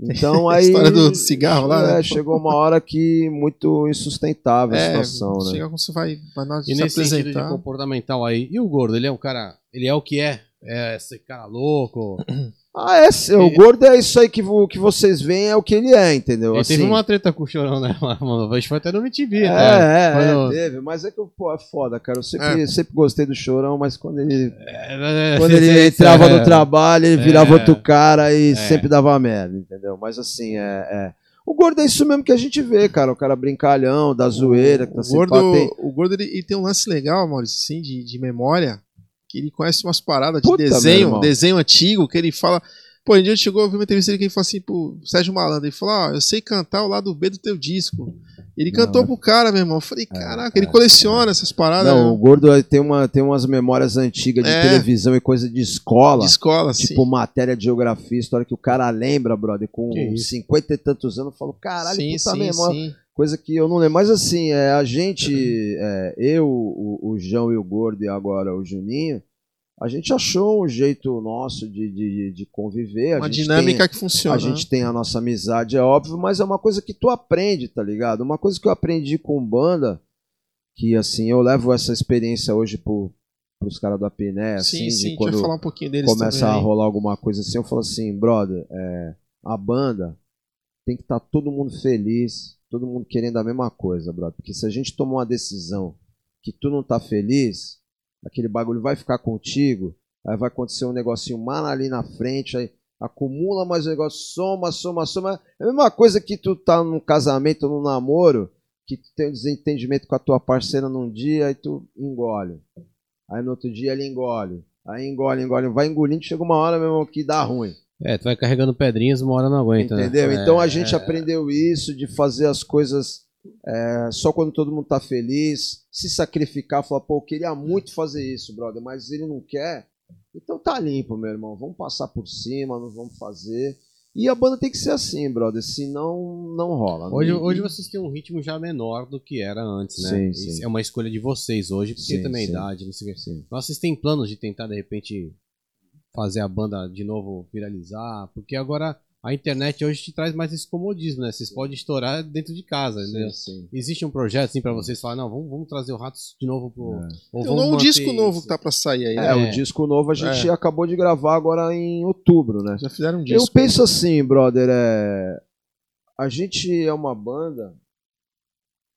Então a aí. história do cigarro lá, é, né? chegou uma hora que muito insustentável a É, situação, né? chega como você vai, vai na, E se nesse sentido de apresentar. comportamental aí. E o gordo, ele é um cara. Ele é o que é. É esse cara louco. Ah, é, o gordo é isso aí que, vo- que vocês veem, é o que ele é, entendeu? Ele Assim, teve uma treta com o chorão, né, mano? A gente foi até no MTV, É, tá? é, é, teve, mas é que pô, é foda, cara. Eu sempre, sempre gostei do chorão, mas quando ele É, é, Quando é, ele é, entrava é, no trabalho, ele virava É. outro cara e É. sempre dava merda, entendeu? Mas assim, é, é- O gordo é isso mesmo que a gente vê, cara. O cara brincalhão, da zoeira, que tá o gordo, o gordo ele, ele tem um lance legal, Maurício, assim, de, de memória, que ele conhece umas paradas de Puta, desenho, desenho antigo, que ele fala. Pô, um dia chegou, eu vi uma entrevista dele que ele falou assim pro Sérgio Malandro, ele falou, ó, eu sei cantar o lado B do teu disco. Ele Não, cantou é- pro cara, meu irmão. Eu falei, caraca, ele é, coleciona essas paradas Não, o né? gordo tem, uma, tem umas memórias antigas de É. televisão e coisa de escola. de escola, assim. Tipo, matéria de geografia, história que o cara lembra, brother, com Que isso. 50 e tantos anos. Eu falo, caralho, sim, puta sim, memória. sim. Coisa que eu não lembro. Mas assim, é, a gente, é, eu, o, o João e o Gordo e agora o Juninho, a gente achou um jeito nosso de, de, de conviver. A Uma dinâmica tem, que funciona. A gente tem a nossa amizade, é óbvio, mas é uma coisa que tu aprende, tá ligado? Uma coisa que eu aprendi com banda, que assim, eu levo essa experiência hoje pro, pros caras da Piné, assim, sim, sim, quando falar um pouquinho deles começa também. a rolar alguma coisa assim, eu falo assim, brother, é, a banda tem que estar todo mundo feliz, todo mundo querendo a mesma coisa, brother. Porque se a gente tomar uma decisão que tu não tá feliz, aquele bagulho vai ficar contigo, aí vai acontecer um negocinho mal ali na frente, aí acumula mais um negócio, soma, soma, soma. É a mesma coisa que tu tá num casamento, num namoro, que tu tem um desentendimento com a tua parceira num dia e tu engole. Aí no outro dia ele engole. Aí engole, engole, vai engolindo, chega uma hora, meu irmão, que dá ruim. É, tu vai carregando pedrinhas, uma hora não aguenta. né? Entendeu? É, então a gente é, aprendeu isso de fazer as coisas é, só quando todo mundo tá feliz, se sacrificar, falar, pô, eu queria muito fazer isso, brother, mas ele não quer. Então tá limpo, meu irmão. Vamos passar por cima, não vamos fazer. E a banda tem que ser assim, brother, senão não rola. Hoje, hoje vocês têm um ritmo já menor do que era antes, né? Sim, sim. É uma escolha de vocês hoje, porque Sim, também a sim. idade, não sei o. Sim. Mas vocês têm planos de tentar, de repente, fazer a banda de novo viralizar? Porque agora a internet hoje te traz mais esse comodismo, né? Vocês podem estourar dentro de casa? Sim, sim. Existe um projeto assim pra vocês falar, não, vamos, vamos trazer o Ratos de novo pro. É. Ou Tem um novo disco novo isso? que tá pra sair aí, né? É, É. o disco novo a gente acabou de gravar agora em outubro, né? Já fizeram um Eu disco. penso assim, brother, é... a gente é uma banda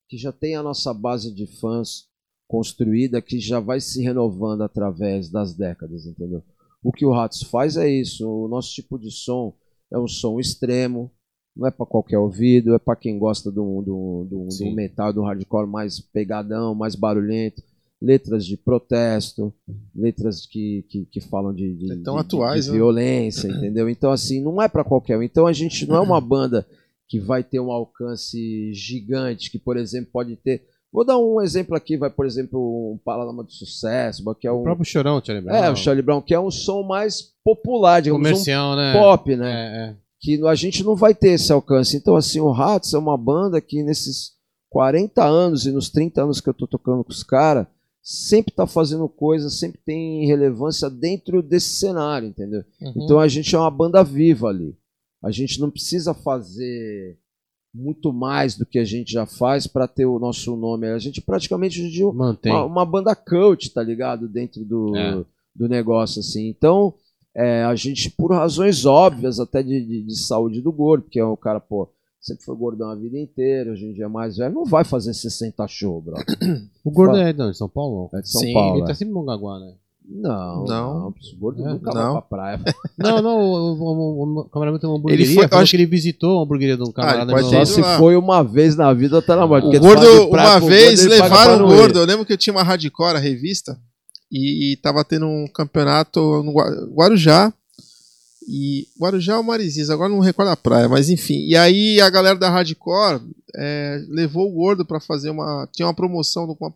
que já tem a nossa base de fãs construída, que já vai se renovando através das décadas, entendeu? O que o Ratos faz é isso, o nosso tipo de som é um som extremo, não é para qualquer ouvido, é para quem gosta do, do, do, do metal, do hardcore mais pegadão, mais barulhento, letras de protesto, letras que, que, que falam de, de, É de- atuais, de né? violência, entendeu? Então, assim, não é para qualquer um. Então, a gente não é uma banda que vai ter um alcance gigante, que, por exemplo, pode ter. Vou dar um exemplo aqui, vai, por exemplo, um Palalama do Sucesso, que é O um. próprio Chorão, Charlie Brown. É, o Charlie Brown, que é um som mais popular, digamos, comercial, um né? pop, né? É, é. que a gente não vai ter esse alcance. Então, assim, o Ratos é uma banda que nesses 40 anos e nos 30 anos que eu tô tocando com os caras, sempre tá fazendo coisa, sempre tem relevância dentro desse cenário, entendeu? Uhum. Então a gente é uma banda viva ali. A gente não precisa fazer muito mais do que a gente já faz para ter o nosso nome. A gente praticamente hoje em dia, Mantém. uma, uma banda cult, tá ligado? Dentro do, É. do negócio, assim. Então, é, a gente, por razões óbvias, até de, de, de saúde do gordo, porque é o cara, pô, sempre foi gordão a vida inteira, hoje em dia é mais velho, não vai fazer 60 show, bro. O Gordo é de onde? São Paulo? É de São Sim, Paulo. Ele tá é. sempre em Mongaguá, né? Não, Não. não, O gordo É, nunca não. vai pra praia. Não, não, o, o, o, o cameraman tem uma hamburgueria. Ele foi- eu falou acho que ele visitou uma hamburgueria de um camarada. ter lá. ido Só se foi uma vez na vida, tá na morte. O gordo, praia uma vez, gordo, levaram o gordo. Eu lembro que eu tinha uma Hardcore, a revista, e, e tava tendo um campeonato no Gua- Guarujá. E Guarujá ou Marizias, agora não recordo a praia, mas enfim. E aí a galera da Hardcore é, levou o gordo pra fazer uma. Tinha uma promoção do- com uma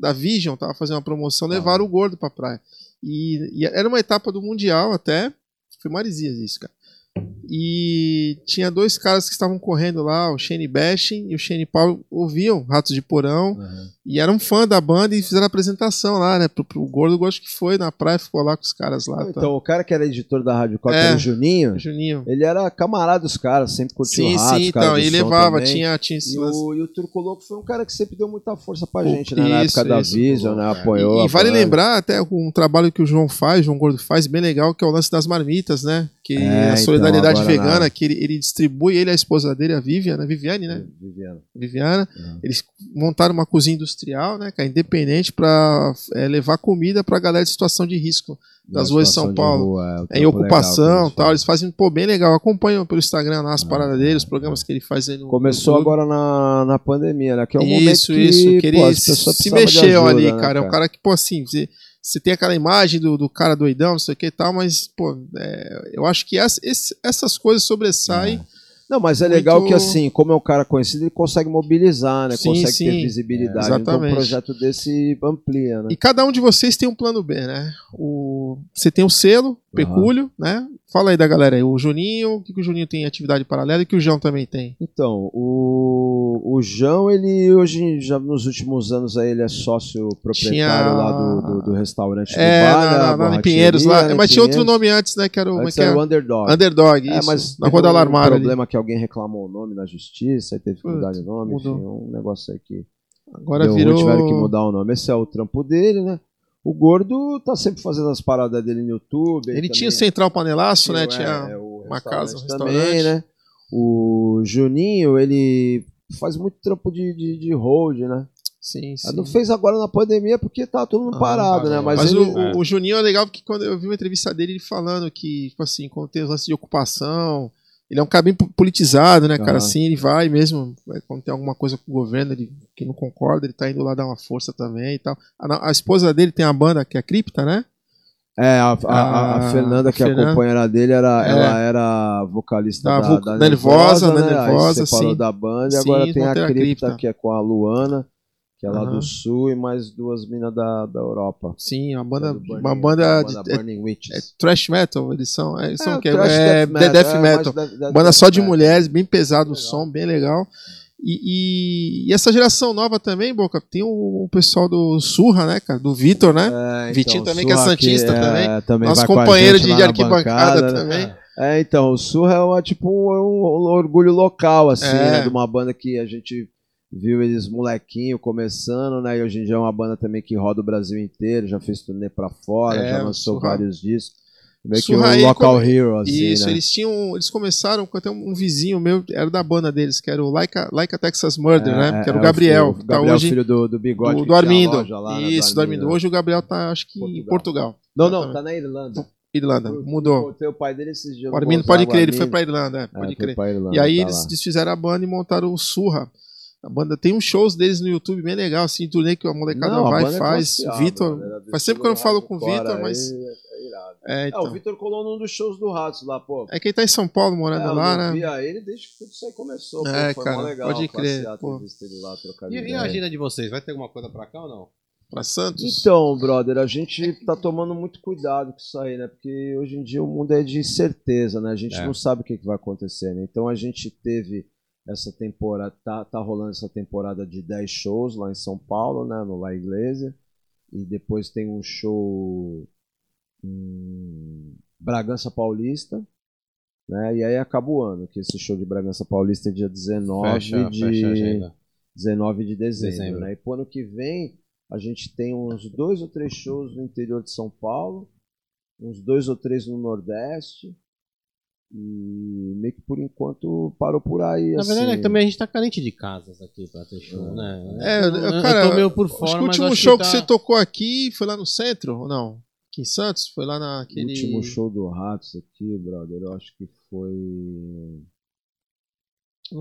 da Vision, tava fazendo uma promoção, levaram o gordo pra praia. E, e era uma etapa do Mundial até. Foi Marizias isso, cara. E tinha dois caras que estavam correndo lá, o Shane Bashing e o Shane Paul, ouviam Ratos de Porão e eram fã da banda e fizeram apresentação lá, né? Pro, pro Gordo, acho que foi na praia, ficou lá com os caras lá. tá. Então, o cara que era editor da Rádio Copa, É. o Juninho, Juninho. ele era camarada dos caras, sempre curtiu Sim, ratos, sim, então. E levava, também. tinha, tinha E o, e o Turco Louco foi um cara que sempre deu muita força pra gente, né? Na isso, época da isso. Vision, né? Apoiou. E, e vale lembrar até um trabalho que o João faz, João Gordo faz, bem legal, que é o lance das marmitas, né? Que É, a então, solidariedade vegana, na- que ele, ele distribui, ele a esposa dele, a Viviane, Viviane, né? Viviano. Viviana, Uhum. eles montaram uma cozinha industrial, né, cara, independente para levar comida para galera de situação de risco das ruas de São Paulo. rua, é, em legal ocupação, que tal. eles fazem. Pô bem legal. Acompanham pelo Instagram lá as Ah, paradas dele, os programas que ele faz aí no Começou YouTube. agora na, na pandemia, né? Que é um momento isso, que, isso, que ele pô, se, se mexeu ajuda, ali, né, cara. É um cara que, pô, assim, você, você tem aquela imagem do, do cara doidão, não sei o que e tal, mas, pô, é, eu acho que essa- esse- essas coisas sobressaem. Não, mas é Muito- legal que, assim, como é um cara conhecido, ele consegue mobilizar, né? Sim, consegue sim. ter visibilidade. É, então, um exatamente. projeto desse amplia, né? E cada um de vocês tem um plano B, né? O, você tem o selo, Pecúlio, né? Fala aí da galera aí. O Juninho, o que, que o Juninho tem em atividade paralela e que o João também tem? Então, o, o João, ele hoje, já nos últimos anos, aí, ele é sócio proprietário Tinha- lá do, do, do restaurante É, do bar, na, né? na, A lá em Pinheiros, lá. né, Mas tinha outro nome antes, né? Que era o. É Antes que é? era o Underdog. Underdog, É, isso. mas na Rua da um Alarmário ali. problema que alguém reclamou o nome na justiça, aí teve que mudar de nome, mudou. enfim, um negócio aí que Agora deu ruim, virou. tiveram que mudar o nome. Esse é o trampo dele, né? O Gordo tá sempre fazendo as paradas dele no YouTube. Ele também tinha o Central Panelaço, né? tinha, é, o uma casa, um restaurante também, né? O Juninho, ele faz muito trampo de, de, de hold, né? Sim, sim. Ele Não fez agora na pandemia porque tá todo mundo Ah, parado, né? Mas, Mas, ele, o, o- o Juninho é legal porque quando eu vi uma entrevista dele, ele falando que, tipo assim, quando tem os lances de ocupação, Ele é um cara bem po- politizado, né, cara? Assim, ele vai mesmo, é, quando tem alguma coisa com o governo, ele, que não concorda, ele tá indo lá dar uma força também e tal. A, a esposa dele tem a banda que é a Cripta, né? É, a, a- a- Ah, Fernanda, que é a companheira dele, era, É. ela era vocalista Da da, da da Nervosa, né? da Nervosa, Aí separou sim. da banda e Sim, agora tem a ter a Cripta, Cripta. que é com a Luana, que é lá Aham. do Sul, e mais duas minas da, da Europa. Sim, uma banda, É Burning- uma banda, de, banda é, Burning Witches. é thrash metal, eles são, é, são o quê? thrash É, death death, é, metal. death- Banda death só de metal. mulheres, bem pesado o som, bem legal. E, e- e essa geração nova também, Boca, tem o, o pessoal do Surra, né, cara? Do Vitor, né? É, Vitinho também, que é Surra santista é, também. Nosso com a companheiro de, de arquibancada bancada, né? também. É, então, o Surra é uma, tipo um, é um orgulho local, assim, É. né, de uma banda que a gente viu eles molequinho começando, né? E hoje em dia é uma banda também que roda o Brasil inteiro, já fez turnê pra fora, É, já lançou Surra. vários discos. Meio que um local come- hero, assim, Isso, né? eles tinham. Eles começaram com até um vizinho meu, era da banda deles, que era o Like a, Texas Murder, né? Que era o Gabriel. O que Gabriel, tá hoje filho do, do Bigode. do, que do Armindo. lá, né, Isso, do Armindo. né? Hoje o Gabriel tá, acho que em Portugal. Portugal. Não, não, tá na Irlanda. Irlanda, mudou. O pai dele esses dias. O Armindo, pode crer, ele foi pra Irlanda, é, pode crer. Irlanda, E aí tá eles lá. desfizeram a banda e montaram o Surra. A banda tem uns shows deles no YouTube bem legal, assim, turnê que a molecada Não, vai e é faz. A, Vitor. brother, Faz tempo que eu não falo com o Vitor, mas. É, é irado. É, É, o então. Vitor colou num dos shows do Ratos lá, pô. É quem tá em São Paulo morando É, eu lá, né? via ele desde que tudo isso aí começou. É, pô, foi cara, legal. pode crer, pô. lá, E, e a agenda de vocês? Vai ter alguma coisa pra cá ou não? Pra Santos. Então, brother, a gente tá tomando muito cuidado com isso aí, né? Porque hoje em dia o mundo é de incerteza, né? A gente É. não sabe o que, que vai acontecer, né? Então a gente teve essa temporada, tá, tá rolando essa temporada de 10 shows lá em São Paulo, né? No La Iglesia. E depois tem um show em Bragança Paulista. Né? E aí acaba o ano, que esse show de Bragança Paulista é dia 19 Fecha, de. fecha a agenda. 19 de dezembro, Dezembro. né? E pro ano que vem a gente tem uns dois ou três shows no interior de São Paulo, uns dois ou três no Nordeste. E meio que por enquanto parou por aí. Na assim. verdade, é que também a gente tá carente de casas aqui pra ter show, né? É, eu, eu cara, tô meio por Acho fora, que o último acho show que, tá- você tocou aqui foi lá no centro, ou não? Aqui em Santos? Foi lá O naquele. último show do Ratos aqui, brother, eu acho que foi.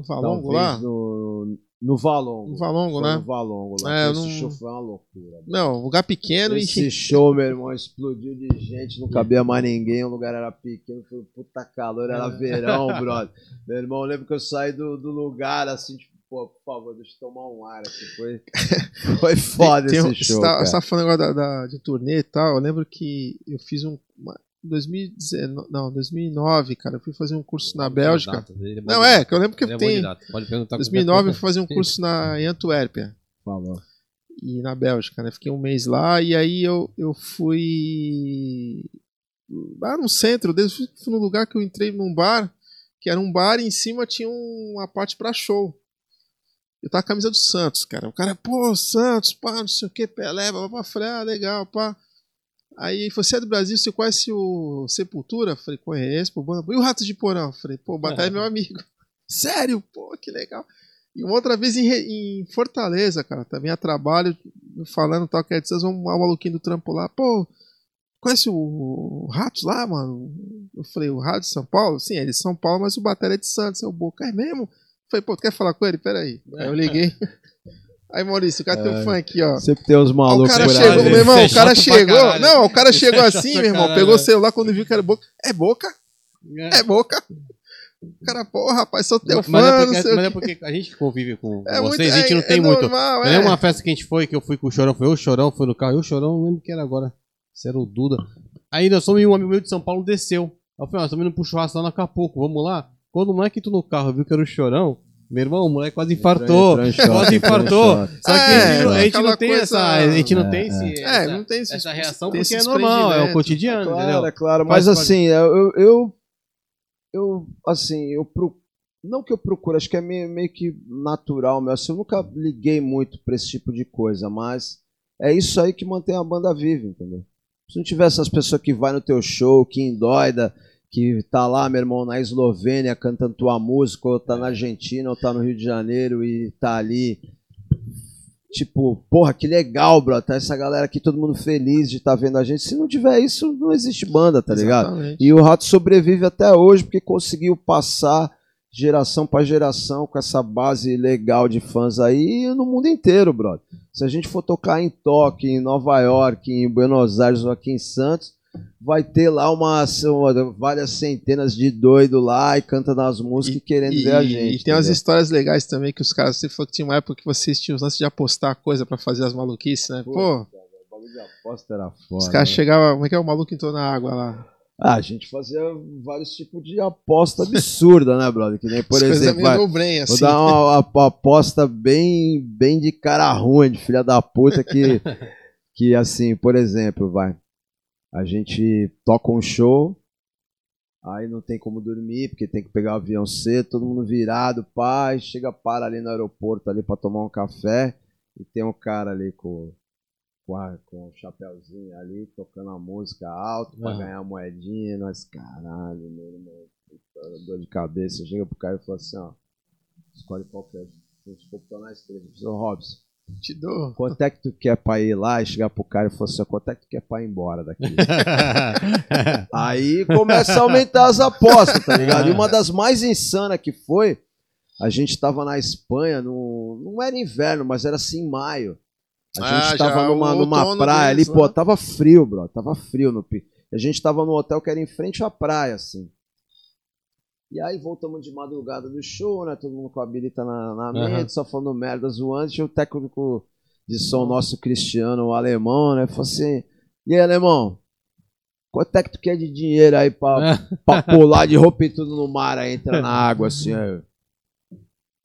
Valongo talvez lá? No, no Valongo. No Valongo, né? No Valongo lá. É, Esse não- show foi uma loucura. Não, lugar pequeno Esse e. show, meu irmão, explodiu de gente, não cabia mais ninguém, o lugar era pequeno, foi um puta calor, era verão, brother. Meu irmão, eu lembro que eu saí do, do lugar assim, tipo, pô, por favor, deixa eu tomar um ar aqui. Foi, foi foda Tem- tem um- esse show. Você tá, você tá falando agora da, da- de turnê e tal. Eu lembro que eu fiz um. Uma, 2019, não, 2009, cara, eu fui fazer um curso na Bélgica. Ele Não, é, que eu lembro que Ele é tem. data, Pode perguntar 2009 eu fui fazer um curso na, em Antuérpia. Falou. e na Bélgica, né? Fiquei um mês lá e aí eu, eu fui lá no centro, desde fui num lugar que eu entrei num bar, que era um bar e em cima tinha um- uma parte pra show. Eu tava com a camisa do Santos, cara. O cara, pô, Santos, pá, não sei o que, Pelé, blá, blá, blá. Falei, ah, legal, pá. Aí, você é do Brasil, você conhece o Sepultura? Falei, conheço, pô, banda- E o Ratos de Porão? Falei, pô, o Batalha é meu amigo. Sério? Pô, que legal. E uma outra vez em, em Fortaleza, cara, também a trabalho, falando tal, que é de Santos, um maluquinho do trampo lá, pô, conhece o, o Ratos lá, mano? Eu falei, o Ratos de São Paulo? Sim, é de São Paulo, mas o Batalha é de Santos, é o Boca, é mesmo? Eu falei, pô, tu quer falar com ele? Peraí. Aí eu liguei. Aí, Maurício, o cara tem um fã aqui, ó. Sempre tem uns Ó, o malucos cara chegou, aí. meu irmão, é o cara chegou. Não, o cara chegou é assim, meu irmão. Pegou o celular quando viu que era boca. É boca? É. É boca? O cara, pô, rapaz, sou teu fã, Mas é, não porque, sei o mas é porque a gente convive com É vocês, muito- a gente é- não tem é muito. normal, Eu é. lembro uma festa que a gente foi, que eu fui com o Chorão, foi eu, o Chorão, foi no carro, eu, o Chorão, não lembro quem era agora. Se era o Duda. Aí nós somos um amigo meu de São Paulo desceu. Aí eu falei, ó, nós estamos indo pro churrasco lá no Acapulco, vamos lá? Quando o moleque tu no carro viu que era o Chorão, meu irmão, o moleque quase infartou. Quase infartou. Só que É, a gente, não- a gente não tem coisa- essa. A gente não É, tem é. esse, É, essa, não tem esse- essa reação tem porque é normal, é o cotidiano, Claro, entendeu? é claro. Mas parte. assim, eu, eu, eu, assim, eu pro, não que eu procuro, acho que é meio, meio que natural, meu. Assim, eu nunca liguei muito pra esse tipo de coisa, mas é isso aí que mantém a banda viva, entendeu? Se não tiver essas pessoas que vai no teu show, que endoida, que tá lá, meu irmão, na Eslovênia cantando tua música, ou tá na Argentina, ou tá no Rio de Janeiro e tá ali Tipo, porra, que legal, bro. Tá essa galera aqui, todo mundo feliz de estar vendo a gente. Se não tiver isso, não existe banda, tá ligado? Exatamente. E o Rato sobrevive até hoje porque conseguiu passar geração para geração com essa base legal de fãs aí no mundo inteiro, brother. Se a gente for tocar em Tóquio, em Nova York, em Buenos Aires ou aqui em Santos, vai ter lá umas uma- várias centenas de doido lá e cantando as músicas e, querendo E, ver a gente. e tem umas entendeu? histórias legais também que os caras. Você falou que tinha uma época que vocês tinham os lances de apostar coisa pra fazer as maluquices, né? Pô, O bagulho de aposta era foda. os caras né? chegavam. Como é que é? O maluco entrou na água lá. Ah, a gente fazia vários tipos de aposta absurda, né, brother? Que nem, por As exemplo, vai, brain, Vou assim. dar uma, uma aposta bem, bem de cara ruim, de filha da puta, que, que assim, por exemplo, vai. A gente toca um show, aí não tem como dormir, porque tem que pegar o avião cedo, todo mundo virado, pai, chega, para ali no aeroporto ali pra tomar um café, e tem um cara ali com, com, a- com o chapéuzinho ali, tocando a música alto Ah. ganhar moedinha, nós, caralho, meu irmão, dor de cabeça, chega pro cara e fala assim, ó, escolhe qualquer. Vamos comprar na estrela. Ô, Robson, Te dou. quanto é que tu quer pra ir lá e chegar pro cara e falar assim, quanto é que tu quer pra ir embora daqui? Aí começa a aumentar as apostas, tá ligado? E uma das mais insanas que foi, a gente tava na Espanha, no, não era inverno, mas era assim maio. A Ah, gente já tava numa, numa praia deles, ali, pô, né? tava frio, bro, tava frio no pi. A gente tava num hotel que era em frente à praia, assim. E aí voltamos de madrugada do show, né? Todo mundo com a habilita na, na Aham. mente, só falando merda zoando. Tinha o técnico de som nosso cristiano, o alemão, né? Falou assim: E aí, alemão? Quanto é que tu quer de dinheiro aí pra, pra pular de roupa e tudo no mar, aí entra na água assim? Aí,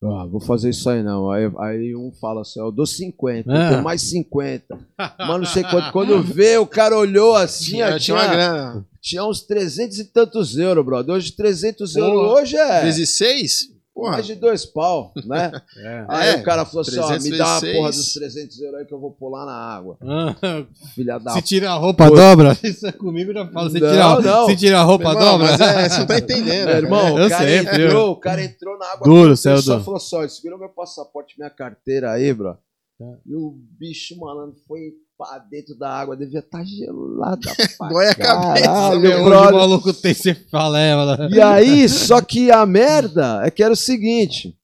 ah, vou fazer isso aí não. Aí, aí um fala assim: Eu dou 50, eu Ah. tenho mais 50. Mas não sei quanto. Quando vê, o cara olhou assim, Tinha, ó, tinha uma tinha, grana. Tinha uns 300 e tantos euros, brother. Hoje 300 Porra. euros hoje é Vezes seis? Porra. mais de dois pau, né? É. Aí É, o cara falou assim, ó, 300 me dá a porra dos 300 euros aí que eu vou pular na água. Ah, Filha da Se tira a roupa, dobra. Isso é comigo, eu já falo. Se Não, tira, não. se tira a roupa, irmão, dobra. Mas é, você não tá entendendo. Meu irmão, Eu o cara sei, entrou, o cara entrou na água. Duro, ele céu só duro. falou assim, ó, segura meu passaporte, minha carteira aí, bro. Tá. E o bicho malandro foi pra dentro da água, devia estar gelada pra Dói a cabeça, meu. O brother. maluco tem cefalema. E aí, só que a merda é que era o seguinte.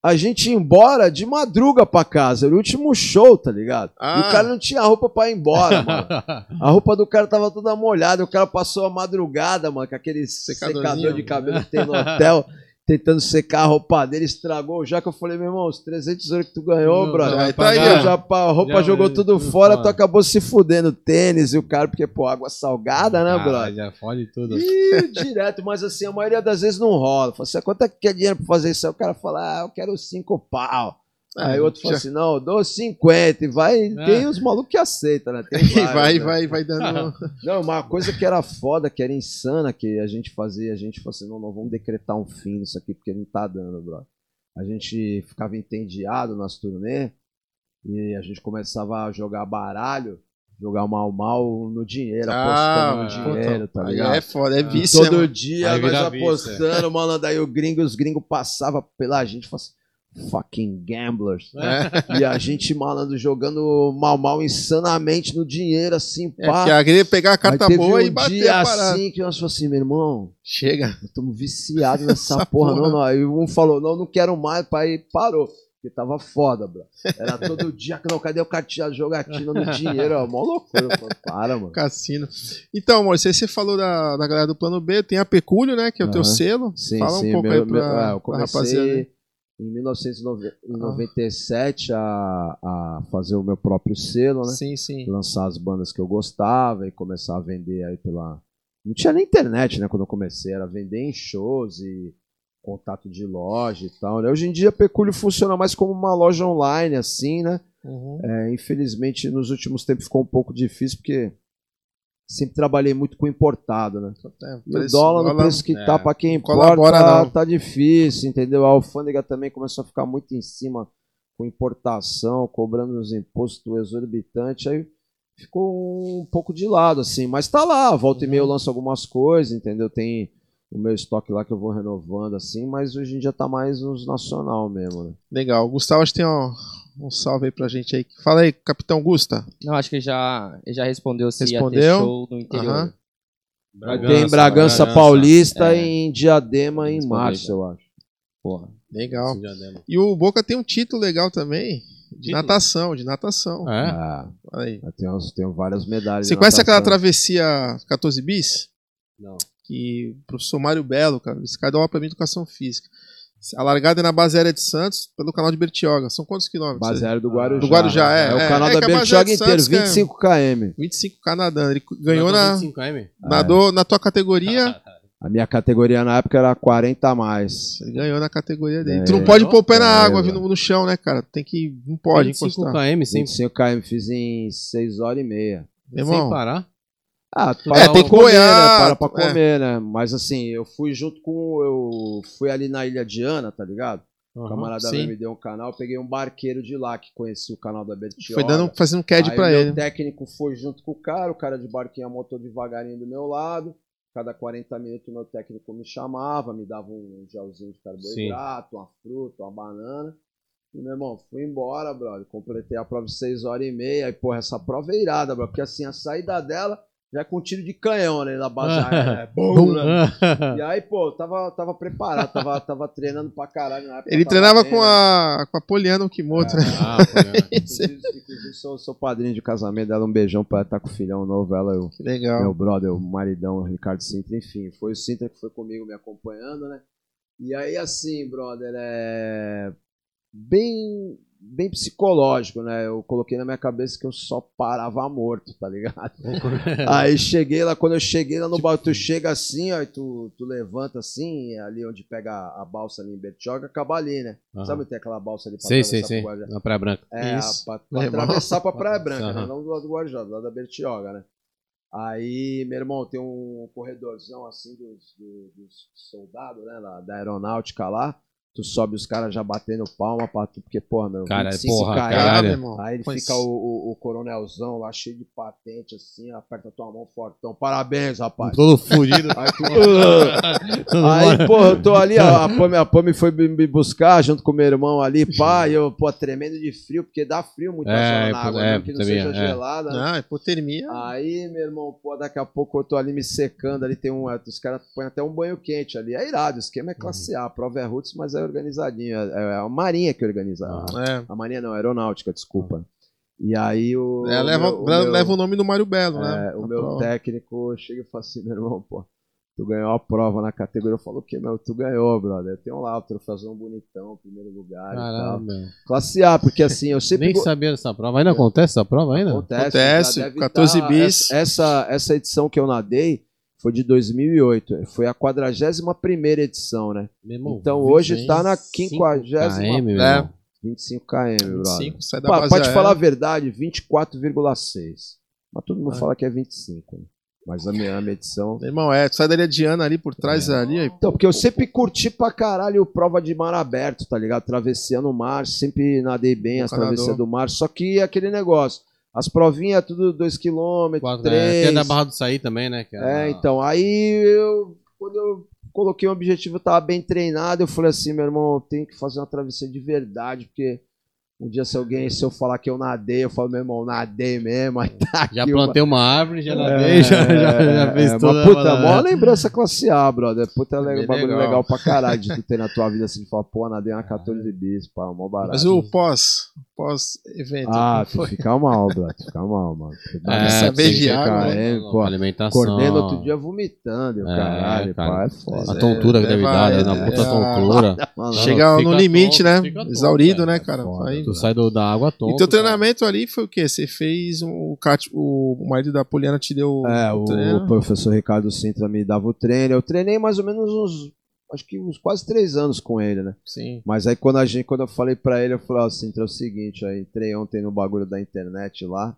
A gente ia embora de madruga pra casa. Era o último show, tá ligado? E Ah. o cara não tinha roupa pra ir embora, mano. A roupa do cara tava toda molhada. O cara passou a madrugada, mano, com aquele secador de cabelo que tem no hotel, tentando secar a roupa dele, estragou. Já que eu falei, meu irmão, os 300 euros que tu ganhou, Não, brother. vai tá aí, já, a roupa Já jogou tudo tudo fora, fora. tu acabou se fudendo. Tênis e o cara, porque, pô, água salgada, né, Ah, brother? já fode tudo. Ih, direto, mas assim, a maioria das vezes não rola. Fala assim, "Ah, quanto é que quer dinheiro pra fazer isso? Aí o cara fala, ah, eu quero cinco pau. Aí É, o outro fala já- assim, não, eu dou 50 e vai. Ah. Tem os malucos que aceitam, né? Tem E vários, vai, né? vai, vai dando. Não, uma coisa que era foda, que era insana, que a gente fazia, a gente falou assim, não, não vamos decretar um fim nisso aqui, porque não tá dando, bro. A gente ficava entendiado nas turnê e a gente começava a jogar baralho, jogar mal mal no dinheiro, apostando no dinheiro, tá Aí ligado? é foda, é Ah. vício. Todo né, dia Aí nós vira vício, apostando, mano, daí o gringo, os gringos passavam pela gente e falavam assim, fucking gamblers. É, E a gente, malandro, jogando mal mal insanamente no dinheiro, assim, é pá. a queria pegar a carta boa um e bater dia a parada. assim que nós falamos assim, meu irmão, Chega. estamos viciados nessa Essa porra, porra. não, não. Aí um falou, não, não quero mais, pai, parou. Porque tava foda, bro. Era todo dia, não, cadê o cartinha, jogatina no dinheiro? Ó, mó loucura. Para, mano. Cassino. Então, amor, você, você falou da, da galera do plano B, tem a Pecúlio, né? Que é o teu Aham. sela. Sim, Fala sim. um pouco meu- aí meu- pra, é, eu pra rapaziada. Em 1997 a, a fazer o meu próprio selo, né? Sim, sim. lançar as bandas que eu gostava e começar a vender aí pela. Não tinha nem internet, né? Quando eu comecei, era vender em shows e contato de loja e tal. Né? Hoje em dia, Pecúlio funciona mais como uma loja online, assim, né? Uhum. É, infelizmente, nos últimos tempos ficou um pouco difícil, porque sempre trabalhei muito com importado, né? É, E o preço- dólar, no dólar- preço que é, tá, pra quem importa, não. tá difícil, entendeu? A alfândega também começou a ficar muito em cima com importação, cobrando os impostos exorbitantes, aí ficou um pouco de lado, assim. Mas tá lá, volta e meia eu lanço algumas coisas, entendeu? Tem o meu estoque lá que eu vou renovando assim, mas hoje em dia tá mais nos nacional mesmo, né? Legal. O Gustavo, acho que tem um, um salve aí pra gente aí. Fala aí, Capitão Gusta. Não, acho que ele já, já respondeu se ia ter Respondeu? show no interior. Aham. Vai ter em Bragança Paulista é. e em Diadema em Respondeu março, já. eu acho. Porra. Legal. E o Boca tem um título legal também. De Título? natação, de natação. É? Ah, aí. tenho várias medalhas. Você de conhece aquela travessia 14 bis? Não. Que o professor Mário Belo, cara, esse cara dá aula pra mim de educação física. A largada é na base aérea de Santos, pelo canal de Bertioga. São quantos quilômetros? Base aérea do Guarujá. Do Guarujá, é. É o É, canal é da base Bertioga inteiro, Santos, que é- 25 km. 25k nadando. Ele ganhou na, 25 m? nadou na tua categoria. A minha categoria na época era 40 a mais. Ele ganhou na categoria dele. É, tu não pode pôr o pé na é, água, é. vindo no chão, né, cara? Tem que. Não pode 25 encostar. km sem, 25 km fiz em 6 horas e meia. Meu sem irmão, parar? Ah, É, para tem pra que comer, boiar, né? Para pra é. comer, né? Mas assim, eu fui junto com. Eu fui ali na Ilha de Ana, tá ligado? O Aham. camarada sim. meu me deu um canal, peguei um barqueiro de lá que conhecia o canal da Bertioga. foi dando, fazendo um CAD pra o ele. técnico foi junto com o cara, o cara de barquinho amotou devagarinho do meu lado. Cada 40 minutos o meu técnico me chamava, me dava um gelzinho de carboidrato, uma fruta, uma banana. E, meu irmão, fui embora, brother. Completei a prova de 6 horas e meia. E, porra, essa prova é irada, brother. Porque assim, a saída dela já é com tiro de canhão, né? Da base aérea, né? Bum, né? E aí, pô, eu tava, tava preparado, tava, tava treinando pra caralho na época. Ele treinava bem, com né? a, com a Poliana Kimoto, né? Ah, pô, né? Inclusive, inclusive sou, sou padrinho de casamento dela, um beijão pra ela estar com o filhão novo, ela e o Que legal. meu brother, o maridão, o Ricardo Sintra, enfim, foi o Sintra que foi comigo me acompanhando, né? E aí, assim, brother, é bem, bem psicológico, né? Eu coloquei na minha cabeça que eu só parava morto, tá ligado? Aí cheguei lá, quando eu cheguei lá no balde, tu chega assim, ó, e tu, tu levanta assim, ali onde pega a, a balsa ali em Bertioga, acaba ali, né? Aham. Sabe onde tem aquela balsa ali pra sei, atravessar pro Guarujá? Na Praia Branca. É, Isso. pra, pra atravessar pra Praia Branca, né? Aham. Não do lado do Guarujá, do lado da Bertioga, né? Aí, meu irmão, tem um corredorzão assim dos, do- dos soldados, né? Da, da aeronáutica lá. Tu sobe os caras já batendo palma pra tu, porque, porra, meu, Cara, 25 porra, caralho. meu irmão. Aí ele Pois- fica o, o, o coronelzão lá cheio de patente, assim, aperta tua mão fortão. Parabéns, rapaz. Todo fudido. Aí, tu... Aí, pô, eu tô ali, ó, a Pami, a Pami foi me buscar junto com meu irmão ali, pá, e eu, pô, tremendo de frio, porque dá frio muito É, na água, é, mesmo que não seja é. gelada, né? Não, hipotermia. Aí, meu irmão, pô, daqui a pouco eu tô ali me secando, ali tem um, os caras põem até um banho quente ali, é irado, o esquema é classe A, a prova é roots, mas é organizadinho, é, é a marinha que organiza, É. a marinha não, a aeronáutica, desculpa. E aí o... É, o leva, meu- o meu- leva o nome do Mário Belo, né? é, o Na meu prova. técnico chega e fala assim, meu irmão, pô, tu ganhou a prova na categoria. Eu falo, o que, meu? Tu ganhou, brother. Eu tenho lá o troféuzão bonitão, primeiro lugar e Caralho, tal. Classe A, porque assim, eu sempre... Nem go- sabia dessa prova. Ainda acontece essa prova ainda? Acontece, deve 14 tá- bis. Essa, essa edição que eu nadei foi de 2008. Foi a 41ª edição, né? Irmão, Então hoje tá na 25 50 km, meu É. irmão. 25 km, brother. 25, sai da Pá, base Pra te aérea. falar a verdade, 24,6. Mas todo mundo É. fala que é 25. Né? Mas a minha, a minha edição... Meu irmão, é, sai da ilha de Ana ali por trás ali, aí, Então, porque eu sempre curti pra caralho prova de mar aberto, tá ligado? Travessia no mar, sempre nadei bem Bom as travessias do mar. Só que é aquele negócio, as provinhas tudo 2km, Quatro, 3. é, tem da Barra do Saí também, né? que É, então, aí eu, quando eu coloquei um objetivo, eu tava bem treinado, eu falei assim, meu irmão, eu tenho que fazer uma travessia de verdade, porque um dia se alguém, se eu falar que eu nadei, eu falo, meu irmão, nadei mesmo, aí tá Já aqui plantei uma árvore, já uma- nadei, já, já, já fez é, toda mas, puta, a- mó lembrança classe A, brother. Puta, é Bem legal, bagulho legal. legal. pra caralho de tu ter na tua vida assim, de falar, pô, nadei uma 14 bis, pá, mó barato. Mas o pós, pós-evento. Ah, tu fica mal, brother, tu fica mal, mano. Dá É, uma saber de água, né? é, pô, alimentação. Acordei no outro dia vomitando, É, caralho, cara. pá, é foda. A tontura que deve dar, né? é, Na puta é, tontura. Mano, Chega fica no limite, né? Exaurido, né, cara? Aí- Tu sai do, da água tonto. E teu cara. treinamento ali foi o quê? Você fez um, o, o marido da Poliana te deu É, o o, professor Ricardo Sintra me dava o treino. Eu treinei mais ou menos uns, acho que uns quase três anos com ele, né? Sim. Mas aí quando a gente, quando eu falei pra ele, eu falei assim, é o seguinte, aí entrei ontem no bagulho da internet lá,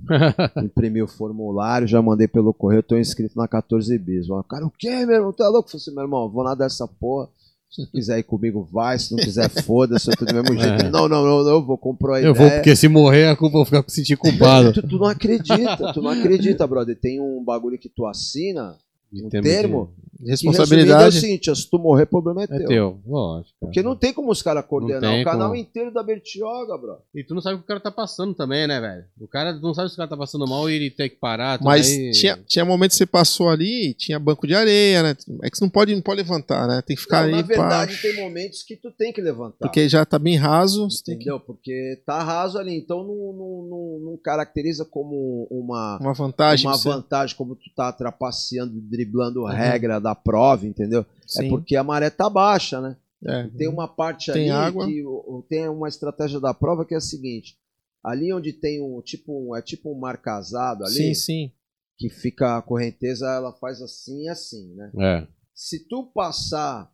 imprimi o formulário, já mandei pelo correio, tô inscrito na 14 bis. O cara, o quê, meu irmão? Tá louco? Eu falei assim, meu irmão, vou nadar essa porra. Se quiser ir comigo, vai. Se não quiser, foda-se, eu tô do mesmo jeito. É. Não, não, não, não, eu vou, comprou a Eu ideia. vou, porque se morrer, a culpa eu vou ficar se sentir culpado. Tu, tu não acredita, tu não acredita, brother. Tem um bagulho que tu assina um termo que- que resumindo é o Responsabilidade. seguinte, se tu morrer, o problema é teu. É teu, lógico. Porque não tem como os caras coordenar o canal como. inteiro da Bertioga, bro. E tu não sabe o que o cara tá passando também, né, velho? O cara não sabe se o cara tá passando mal e ele tem que parar. Mas aí- tinha, tinha momento que você passou ali, tinha banco de areia, né? É que você não pode, não pode levantar, né? Tem que ficar Não, ali, na verdade, pá, tem momentos que tu tem que levantar. porque já tá bem raso. Você tem que Entendeu? Porque tá raso ali, então não, não, não, não caracteriza como uma, uma vantagem. uma você. vantagem, como tu tá trapaceando, driblando regra da prova, entendeu? É Sim, porque a maré tá baixa, né? é. Tem uma parte Tem ali água. que tem uma estratégia da prova que é a seguinte: ali onde tem um tipo um, é tipo um mar casado ali, Sim, sim. que fica a correnteza, ela faz assim e assim, né? É. Se tu passar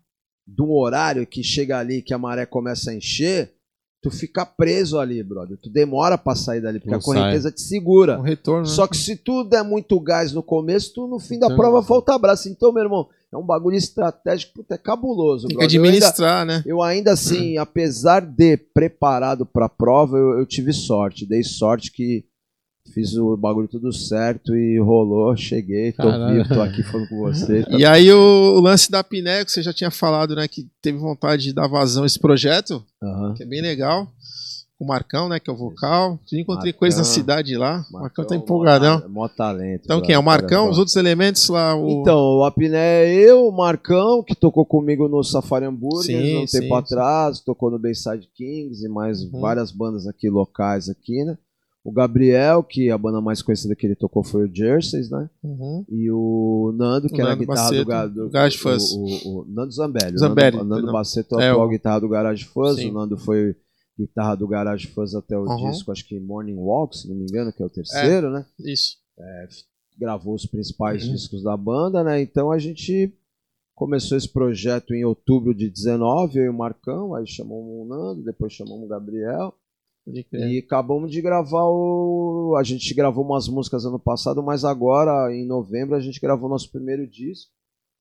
de um horário que chega ali que a maré começa a encher, tu fica preso ali, brother. Tu demora pra sair dali, porque Não a correnteza te segura. Um retorno. né? Só que se tu der muito gás no começo, tu no fim da Então- prova falta abraço. Então, meu irmão, é um bagulho estratégico, puta, é cabuloso, tem que brother. Eu ainda- administrar, né? eu ainda assim, apesar de preparado pra prova, eu, eu tive sorte. Dei sorte que fiz o bagulho tudo certo e rolou. Cheguei, tô Caralho. vivo, tô aqui falando com você. E aí o, o lance da Piné, que você já tinha falado, né? Que teve vontade de dar vazão a esse projeto, Aham. que é bem legal. Com o Marcão, né? Que é o vocal. Já encontrei Marcão. coisa na cidade lá. O Marcão tá empolgadão. ta- Mó talento. Então quem é? O Marcão, os outros elementos lá. O... Então, o Apiné é eu, o Marcão, que tocou comigo no Safari Hambúrguer Sim, um sim, tempo sim. atrás, tocou no Bayside Kings e mais Uhum. várias bandas aqui locais aqui, né? O Gabriel, que a banda mais conhecida que ele tocou foi o Jerseys, né? Uhum. E o Nando, que O era a Nando guitarra Baceto, do, ga- do Garage o- Fuzz. O, o, Nando Zambelli. O Zambelli, Nando, Nando perdão. Baceto É, o- guitarra do Garage Fuzz. Sim. O Nando foi guitarra do Garage Fuzz até o Uhum. disco, acho que Morning Walk, se não me engano, que é o terceiro, né? Isso. gravou os principais Uhum. discos da banda, né? Então a gente começou esse projeto em outubro de 19, eu e o Marcão, aí chamamos o Nando, depois chamamos o Gabriel. E acabamos de gravar o a gente gravou umas músicas ano passado, mas agora em novembro a gente gravou nosso primeiro disco.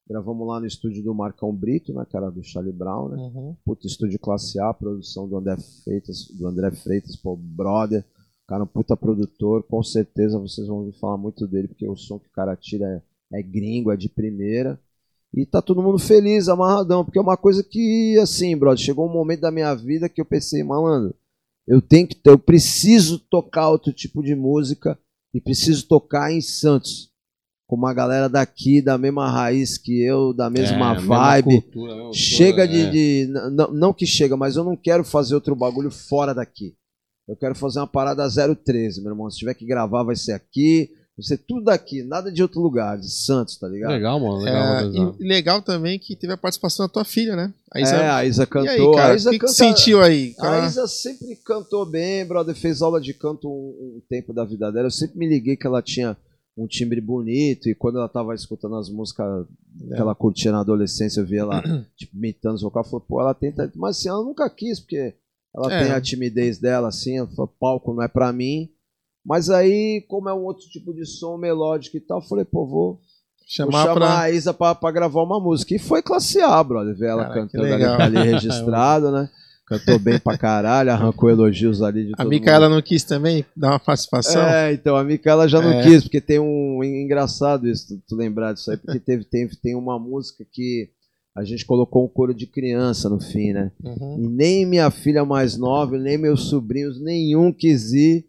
Gravamos lá no estúdio do Marcão Brito, né, cara do Charlie Brown, né? Uhum. Puta estúdio classe A, produção do André Freitas, do André Freitas, pô, brother. Cara, um puta produtor, com certeza vocês vão ouvir falar muito dele, porque o som que o cara tira é, é gringo, é de primeira. E tá todo mundo feliz, amarradão, porque é uma coisa que, assim, brother, chegou um momento da minha vida que eu pensei, malandro, eu tenho que, eu preciso tocar outro tipo de música e preciso tocar em Santos. Com uma galera daqui, da mesma raiz que eu, da mesma É, vibe. cultura, mesma Chega cultura, de. é. de não, não que chega, mas eu não quero fazer outro bagulho fora daqui. Eu quero fazer uma parada 013, meu irmão. Se tiver que gravar, vai ser aqui. Vai ser tudo daqui, nada de outro lugar, de Santos, tá ligado? Legal, mano. Legal, É, e legal também que teve a participação da tua filha, né? A É, Isa- a Isa E cantou. aí, cara, a Isa o que, que canta- sentiu aí? A Cara, Isa sempre cantou bem, brother. Fez aula de canto um, um tempo da vida dela. Eu sempre me liguei que ela tinha um timbre bonito. E quando ela tava escutando as músicas É. que ela curtia na adolescência, eu via ela tipo, imitando os vocais. Falei, pô, ela tenta. Mas assim, ela nunca quis, porque ela É. tem a timidez dela, assim. Ela falou, palco não é pra mim. Mas aí, como é um outro tipo de som melódico e tal, eu falei, pô, vou, vou chamar, chamar pra. a Isa pra, pra gravar uma música. E foi classe A, brother, ver ela que cantando ali, tá ali registrado, né? Cantou bem pra caralho, arrancou elogios ali de A todo Micaela mundo. não quis também dar uma participação? É, então, a Micaela já não É. quis, porque tem um. Engraçado isso, tu, tu lembrar disso aí, porque teve, tem, tem uma música que a gente colocou um coro de criança no fim, né? Uhum. E nem minha filha mais nova, nem meus sobrinhos, nenhum quis ir.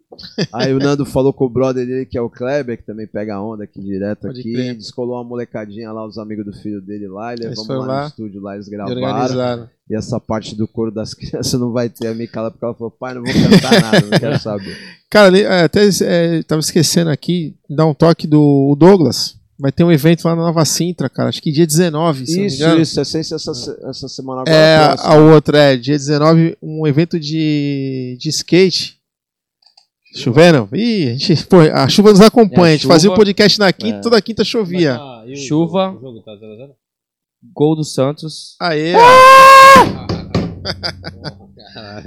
Aí o Nando falou com o brother dele, que é o Kleber, que também pega a onda aqui direto Pode aqui. crer. Descolou uma molecadinha lá, os amigos do filho dele lá, e levamos lá, lá no estúdio lá, eles gravaram. E essa parte do coro das crianças não vai ter a Micaela, porque ela falou, pai, não vou cantar nada, não quero saber. Cara, é, até é, tava esquecendo aqui, dar um toque do Douglas. Vai ter um evento lá na Nova Sintra, cara. Acho que dia 19, se não me Isso, engano. isso, essência essa, se- essa semana agora. É, a outra é dia 19, um evento de, de skate. Chovendo? Ih, a, gente, pô, a chuva nos acompanha. É, a gente fazia o chuva. podcast na quinta, É. toda quinta chovia. Ah, e o Chuva. jogo? O jogo tá 0 a 0? Gol do Santos. Aê!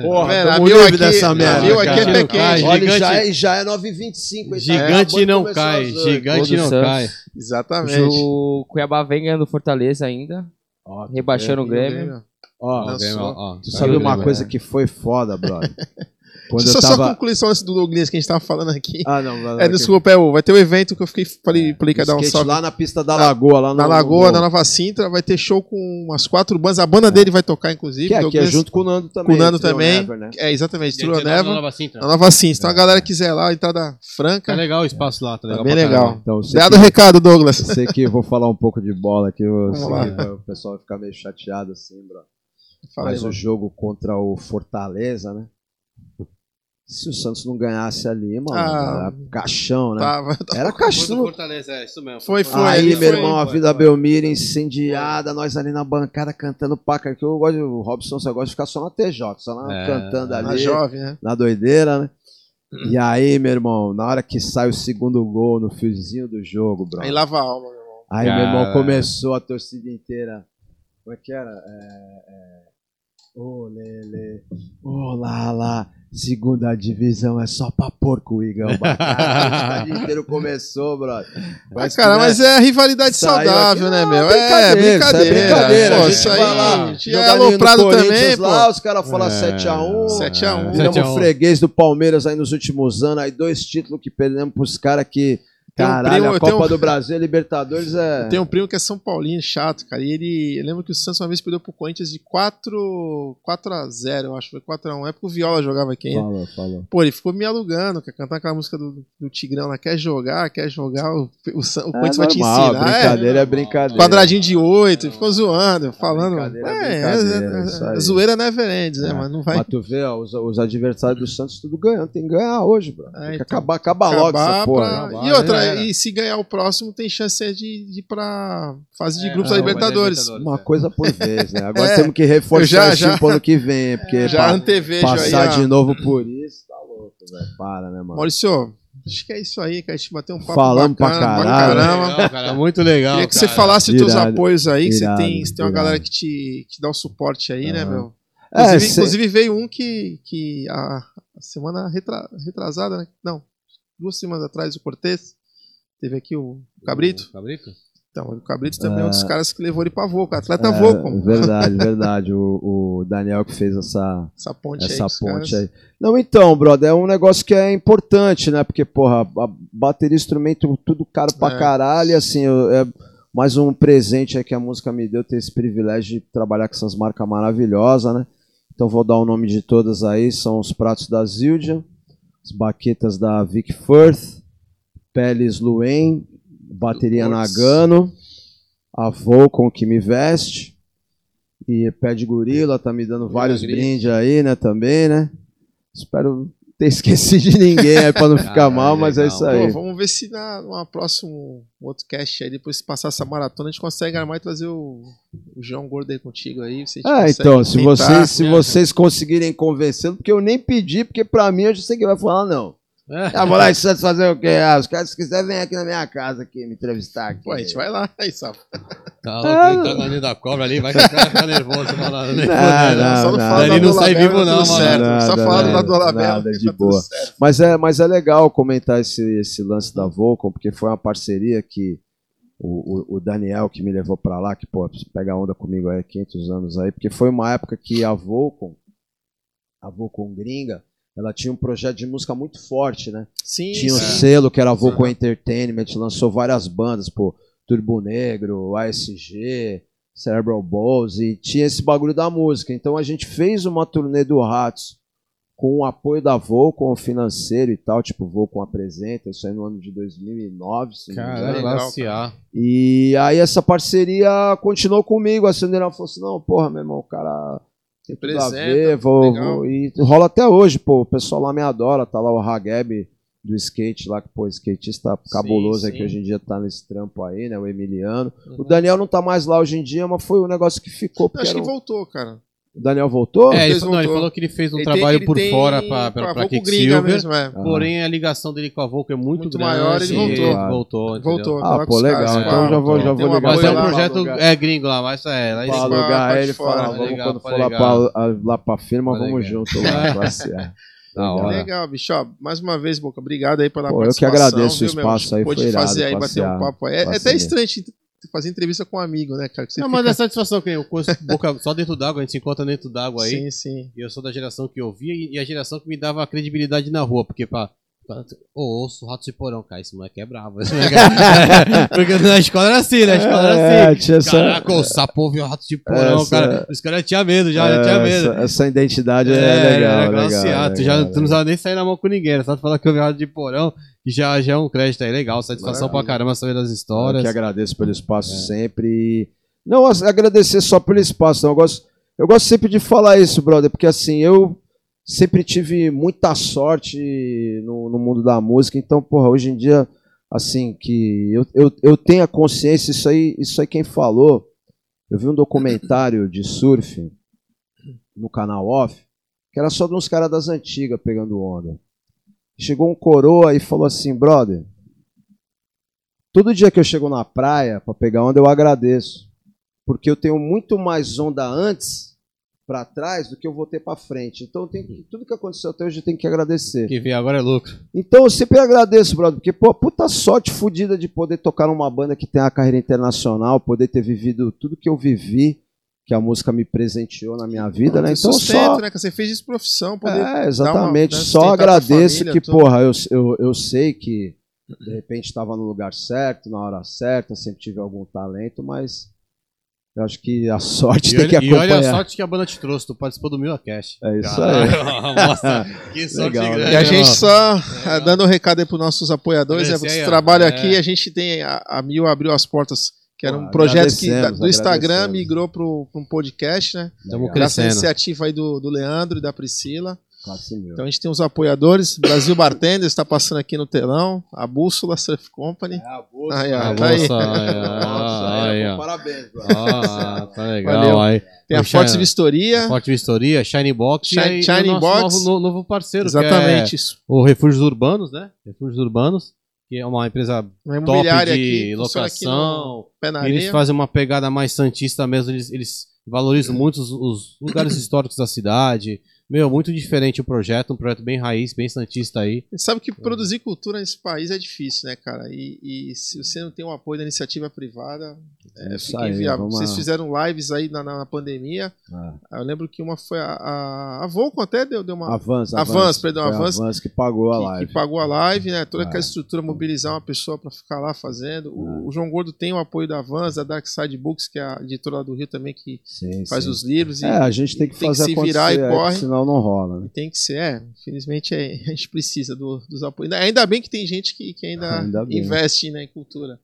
Porra, Vendo? tamo A Mil livre aqui- dessa merda. Mil aqui é pé quente. Olha, Gigante- já, é- já é 9h25. hein, tá? Gigante não cai, gigante não Santos. cai. Exatamente. O Cuiabá vem ganhando Fortaleza ainda. Ó, Rebaixando o Grêmio. Ó, Lançou. Grêmio, ó, ó. tu sabe o uma coisa é. que foi foda, brother? Quando Deixa eu eu só tava. concluir só antes do Douglas que a gente tava falando aqui. Ah, não, vai lá, É, desculpa, é, o- vai ter o evento que eu fiquei, falei, falei que ia dar um salve. lá na pista da Lagoa, lá no, Na no Lagoa, morro. na Nova Sintra, vai ter show com umas quatro bandas. A banda dele vai tocar, inclusive. Que é, que é junto com o Nando também. Com o Nando Trio também. Never, né? É, exatamente, 19 Neva. na Nova Sintra. Na Nova Sintra. Então a galera quiser lá, entrada Tá franca. legal o espaço lá, tá legal. Tá bem pra legal. caramba. Então, Dado o que, recado, Douglas. sei que eu vou falar um pouco de bola aqui. Eu o pessoal vai ficar meio chateado assim, bro. Mas o jogo contra o Fortaleza, né? Se o Santos não ganhasse ali, mano, Ah. era caixão, né? Tava, tava- Era Foi caixão. Fortaleza, é isso mesmo. Foi, foi. Aí, meu foi- irmão, a Vida Belmira incendiada, nós ali na bancada cantando paca, que eu gosto, o Robson só gosta de ficar só na TJ, só lá É, cantando ali, jovem, né? na doideira, né? E aí, meu irmão, na hora que sai o segundo gol no fiozinho do jogo, bro. Aí lava a alma, meu irmão. Aí, meu irmão, Cara. começou a torcida inteira. Como é que era? É, é... Ô, Lele, ô, lá, lá, segunda divisão é só pra porco, Igão. A torcida inteira começou, brother. Mas, cara, né, mas é rivalidade saiu saudável, aqui, né, meu? É brincadeira, é brincadeira. Pô, a isso aí lá, é aloprado também, pô. lá, os caras falam É. 7x1. 7 a 1. É. Viramos 7 a 1. freguês do Palmeiras aí nos últimos anos. Aí dois títulos que perdemos pros caras que. Tem um Caralho, primo- a Copa tenho do Brasil Libertadores é. Tem um primo que é São Paulino, chato, cara. E ele. Eu lembro que o Santos uma vez perdeu pro Corinthians de 4, 4 a 0 eu acho. Foi 4 a 1 É porque o Viola jogava aqui ainda. Falou, falou. Pô, ele ficou me alugando, quer cantar aquela música do, do Tigrão lá. Quer jogar, quer jogar, o, o, o É Corinthians vai te ensinar. É, brincadeira é, brincadeira. quadradinho de 8, ficou zoando, falando. é É, brincadeira, é, é, aí. zoeira never ends, né, É. mano? Não vai. Mas tu vê, ó, os, os adversários do Santos tudo ganhando. Tem que ganhar hoje, bro. É, Tem que então. acabar, acabar logo essa porra. pra-? E outra, era. e se ganhar o próximo, tem chance de, de ir pra fase de É, grupos não, da é Libertadores. Libertadores. Uma coisa por vez, né? Agora É. temos que reforçar já- time pro ano que vem, porque Já antevejo passar aí. de novo por isso, tá louco, velho. Para, né, mano? Maurício, acho que é isso aí, que a gente bateu um papo Falamos pra bacana, caralho. caramba. Legal, cara, muito legal. Queria que cara. você falasse os teus Irado, apoios aí, que você irado, tem, você tem uma irado. galera que te, que dá o suporte aí, né, Aham. meu? É, Inclusive, cê- inclusive veio um que, que a, a semana retra- retrasada, né? Não, duas semanas atrás, o Cortez. Teve aqui o Cabrito. O Cabrito? Então, o Cabrito também é um dos caras que levou ele pra Voco, atleta é, Voco. Verdade, verdade. O, o Daniel que fez essa, Essa ponte aí. essa dos ponte aí. Não, então, brother, é um negócio que é importante, né? Porque, porra, a bateria instrumento tudo caro pra É. caralho, e assim, é mais um presente aí que a música me deu, ter esse privilégio de trabalhar com essas marcas maravilhosas, né? Então vou dar o nome de todas aí, são os pratos da Zildjian, as baquetas da Vic Firth, Peles Luen, bateria. Nagano, a Volcom que me veste, e Pé de Gorila tá me dando vários brindes aí, né, também, né? Espero ter esquecido de ninguém aí pra não ficar Caralho, mal, mas é legal. isso Pô, aí. vamos ver se na, numa próximo outro cast aí, depois que passar essa maratona, a gente consegue armar e trazer o, o João Gordo aí contigo aí. Se Ah, então, se tentar. vocês, se né? vocês conseguirem convencê-lo, porque eu nem pedi, porque pra mim eu já sei que vai falar não. É. Ah, vou lá em Santos fazer o quê? Ah, os caras, se quiser, vem aqui na minha casa aqui, me entrevistar aqui. Pô, a gente vai lá, aí, sabe? Tá, Ah, ó, tá com a linha da cobra ali, vai que o cara fica nervoso. Fala, nem Não, fodendo. não, Só não não. fala Ele não sai vivo, tá não, mano. certo. Nada, Só fala nada, da Dolabella, de tá boa. Mas é, mas é legal comentar esse, esse lance da Volcom, porque foi uma parceria que o, o, o Daniel que me levou pra lá, que pô, pega onda comigo aí há 500 anos aí, porque foi uma época que a Volcom, a Volcom gringa, ela tinha um projeto de música muito forte, né? Sim, Tinha um sim. selo que era a Volcom Entertainment, lançou várias bandas, pô, Turbo Negro, ASG, Cerebral Balls, e tinha esse bagulho da música. Então a gente fez uma turnê do Ratos com o apoio da Volcom financeiro e tal, tipo, Volcom apresenta, isso aí no ano de 2009, se não me engano. Caralho. E aí essa parceria continuou comigo, a Cinderela falou assim, não, porra, meu irmão, o cara tem tudo a Representa, ver, vou, legal. vou- e rola até hoje, pô, o pessoal lá me adora, tá lá o Hageb do skate lá, que pô, skatista cabuloso aí sim. que hoje em dia tá nesse trampo aí, né, o Emiliano. Uhum. O Daniel não tá mais lá hoje em dia, mas foi um negócio que ficou, acho que um- voltou, cara. O Daniel voltou? É, ele, falou- não, ele voltou. falou que ele fez um Ele tem- trabalho ele por tem fora Gringa Kicksilver. mesmo, é. Ah. Porém, a ligação dele com a Volco é muito, Muito grande. maior, ele e voltou. voltou. entendeu? Voltou. Ah, pô, legal, caras, então já vou- já tem vou ligar Mas é um projeto é gringo lá, mas é. Lá Pra alugar ele né? vamos Legal, quando for lá lá pra firma, vamos junto lá, A. Da hora. Legal, bicho. Ó, mais uma vez, Boca, obrigado aí pela Pô, eu que participação. agradeço o viu, espaço aí, Pôde foi irado fazer aí, bater um papo aí. É, é até estranho a fazer entrevista com um amigo, né, cara? Que você Não, fica... mas é satisfação que eu conheço boca só dentro d'água, a gente se encontra dentro d'água aí. Sim, sim. E eu sou da geração que ouvia e e a geração que me dava credibilidade na rua, porque pra. Pra- Ô, ouço Rato de Porão, cara, esse moleque é bravo. Esse moleque é... porque na escola era assim, na escola era É, assim. tinha essa- Caraca, o sapo ouviu Rato de Porão, Essa- cara. Os caras tinham medo já, já tinha medo. Essa, essa identidade é, É, legal, era legal, classe tu já legal, tu não precisava nem sair na mão com ninguém, era só tu falar que eu vi Rato de Porão, já, já é um crédito aí, legal, satisfação pra Maravilha. caramba saber das Eu histórias. que agradeço pelo espaço É. sempre. Não agradecer só pelo espaço, não. Eu gosto, eu gosto sempre de falar isso, brother, porque assim, eu sempre tive muita sorte no, no mundo da música, então, porra, hoje em dia, assim, que eu, eu, eu tenho a consciência, isso aí, isso aí quem falou, eu vi um documentário de surf no canal off, que era só de uns caras das antigas pegando onda. Chegou um coroa e falou assim, brother, Todo dia que eu chego na praia para pegar onda, eu agradeço. Porque eu tenho muito mais onda antes para trás do que eu vou ter para frente. Então, que- tudo que aconteceu até hoje eu tenho que agradecer. Que vem agora é lucro. Então, eu sempre agradeço, brother, porque, pô, puta sorte fodida de poder tocar numa banda que tem uma carreira internacional, poder ter vivido tudo que eu vivi, que a música me presenteou na minha vida, né? Então, Sustento, só. né? Que você fez isso profissão, poder É, exatamente. uma- né, Só agradeço família, que, tudo. porra, eu, eu, eu sei que de repente estava no lugar certo, na hora certa, sempre tive algum talento, mas eu acho que a sorte E tem que olha, e olha a acompanhar. sorte que a banda te trouxe, tu participou do Mil Cash. É isso Nossa, que sorte Legal, grande. E a gente só Legal. eh, dando um recado aí pros nossos apoiadores, aí, esse trabalho É. aqui, a gente tem. A, a Mil abriu as portas, que era um projeto que, do Instagram migrou pro um podcast, né? Tamo Legal. Graças à iniciativa aí do, do Leandro e da Priscila. Classe mil. Então a gente tem os apoiadores. Brasil Bartenders está passando aqui no telão. A Bússola Surf Company. É a bolsa. Aí, ó, Ah, tá aí. Nossa, aí, ó. parabéns, bro. Ah, tá legal. Valeu. Aí. Tem a Shine- Vistoria. Forte Vistoria, Shiny Box e Shiny o nosso Box. Novo, novo parceiro, Exatamente que isso. é o Refúgios Urbanos, né? Refúgios Urbanos, que é uma empresa Uma top imobiliária de aqui. aqui locação. Pé na Eles fazem uma pegada mais santista mesmo, eles, eles valorizam muito os, os lugares históricos da cidade. Meu, muito diferente o projeto, um projeto bem raiz, bem santista aí. A gente sabe que produzir cultura nesse país é difícil, né, cara? E, e se você não tem o apoio da iniciativa privada, é, fica aí, inviável. vamos Vocês fizeram lives aí na, na pandemia. Ah, Eu lembro que uma foi a, a, a Volco até deu, deu uma. Avance, Avance, perdão, Foi a Avance. Avance que pagou a que, live. que pagou a live, né? Toda Ah. aquela estrutura, mobilizar uma pessoa para ficar lá fazendo. Ah. O, o João Gordo tem o apoio da Vans, da Dark Side Books, que é a editora lá do Rio também, que Sim, faz sim. os livros. E, É, a gente tem que tem que fazer se acontecer, virar e é, corre. senão não rola, né? tem que ser, é. Infelizmente é, a gente precisa do- dos apoios. Ainda- bem que tem gente que, que ainda, Ainda investe né, em cultura.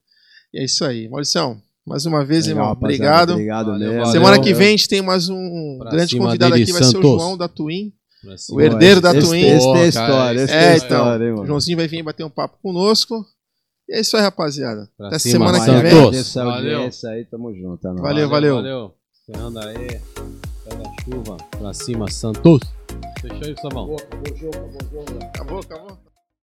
E é isso aí. Mauricião, mais uma vez, Legal, irmão. rapaziada, Obrigado. Obrigado Valeu, mesmo. valeu. Semana que vem a gente tem mais um Pra grande convidado dele, aqui, vai ser o Santos. João da Twin. Assim, O herdeiro da esse, Twin. Esse, tem história, esse É, tem então, história, hein, O mano. Joãozinho vai vir bater um papo conosco. E é isso aí, rapaziada. Pra Até cima, semana que Santos. vem. Valeu. aí, tamo junto. É. Valeu, valeu. Valeu. Você anda aí. Pega a chuva. Pra cima, Santos. Fechou aí, Samão? Acabou, acabou.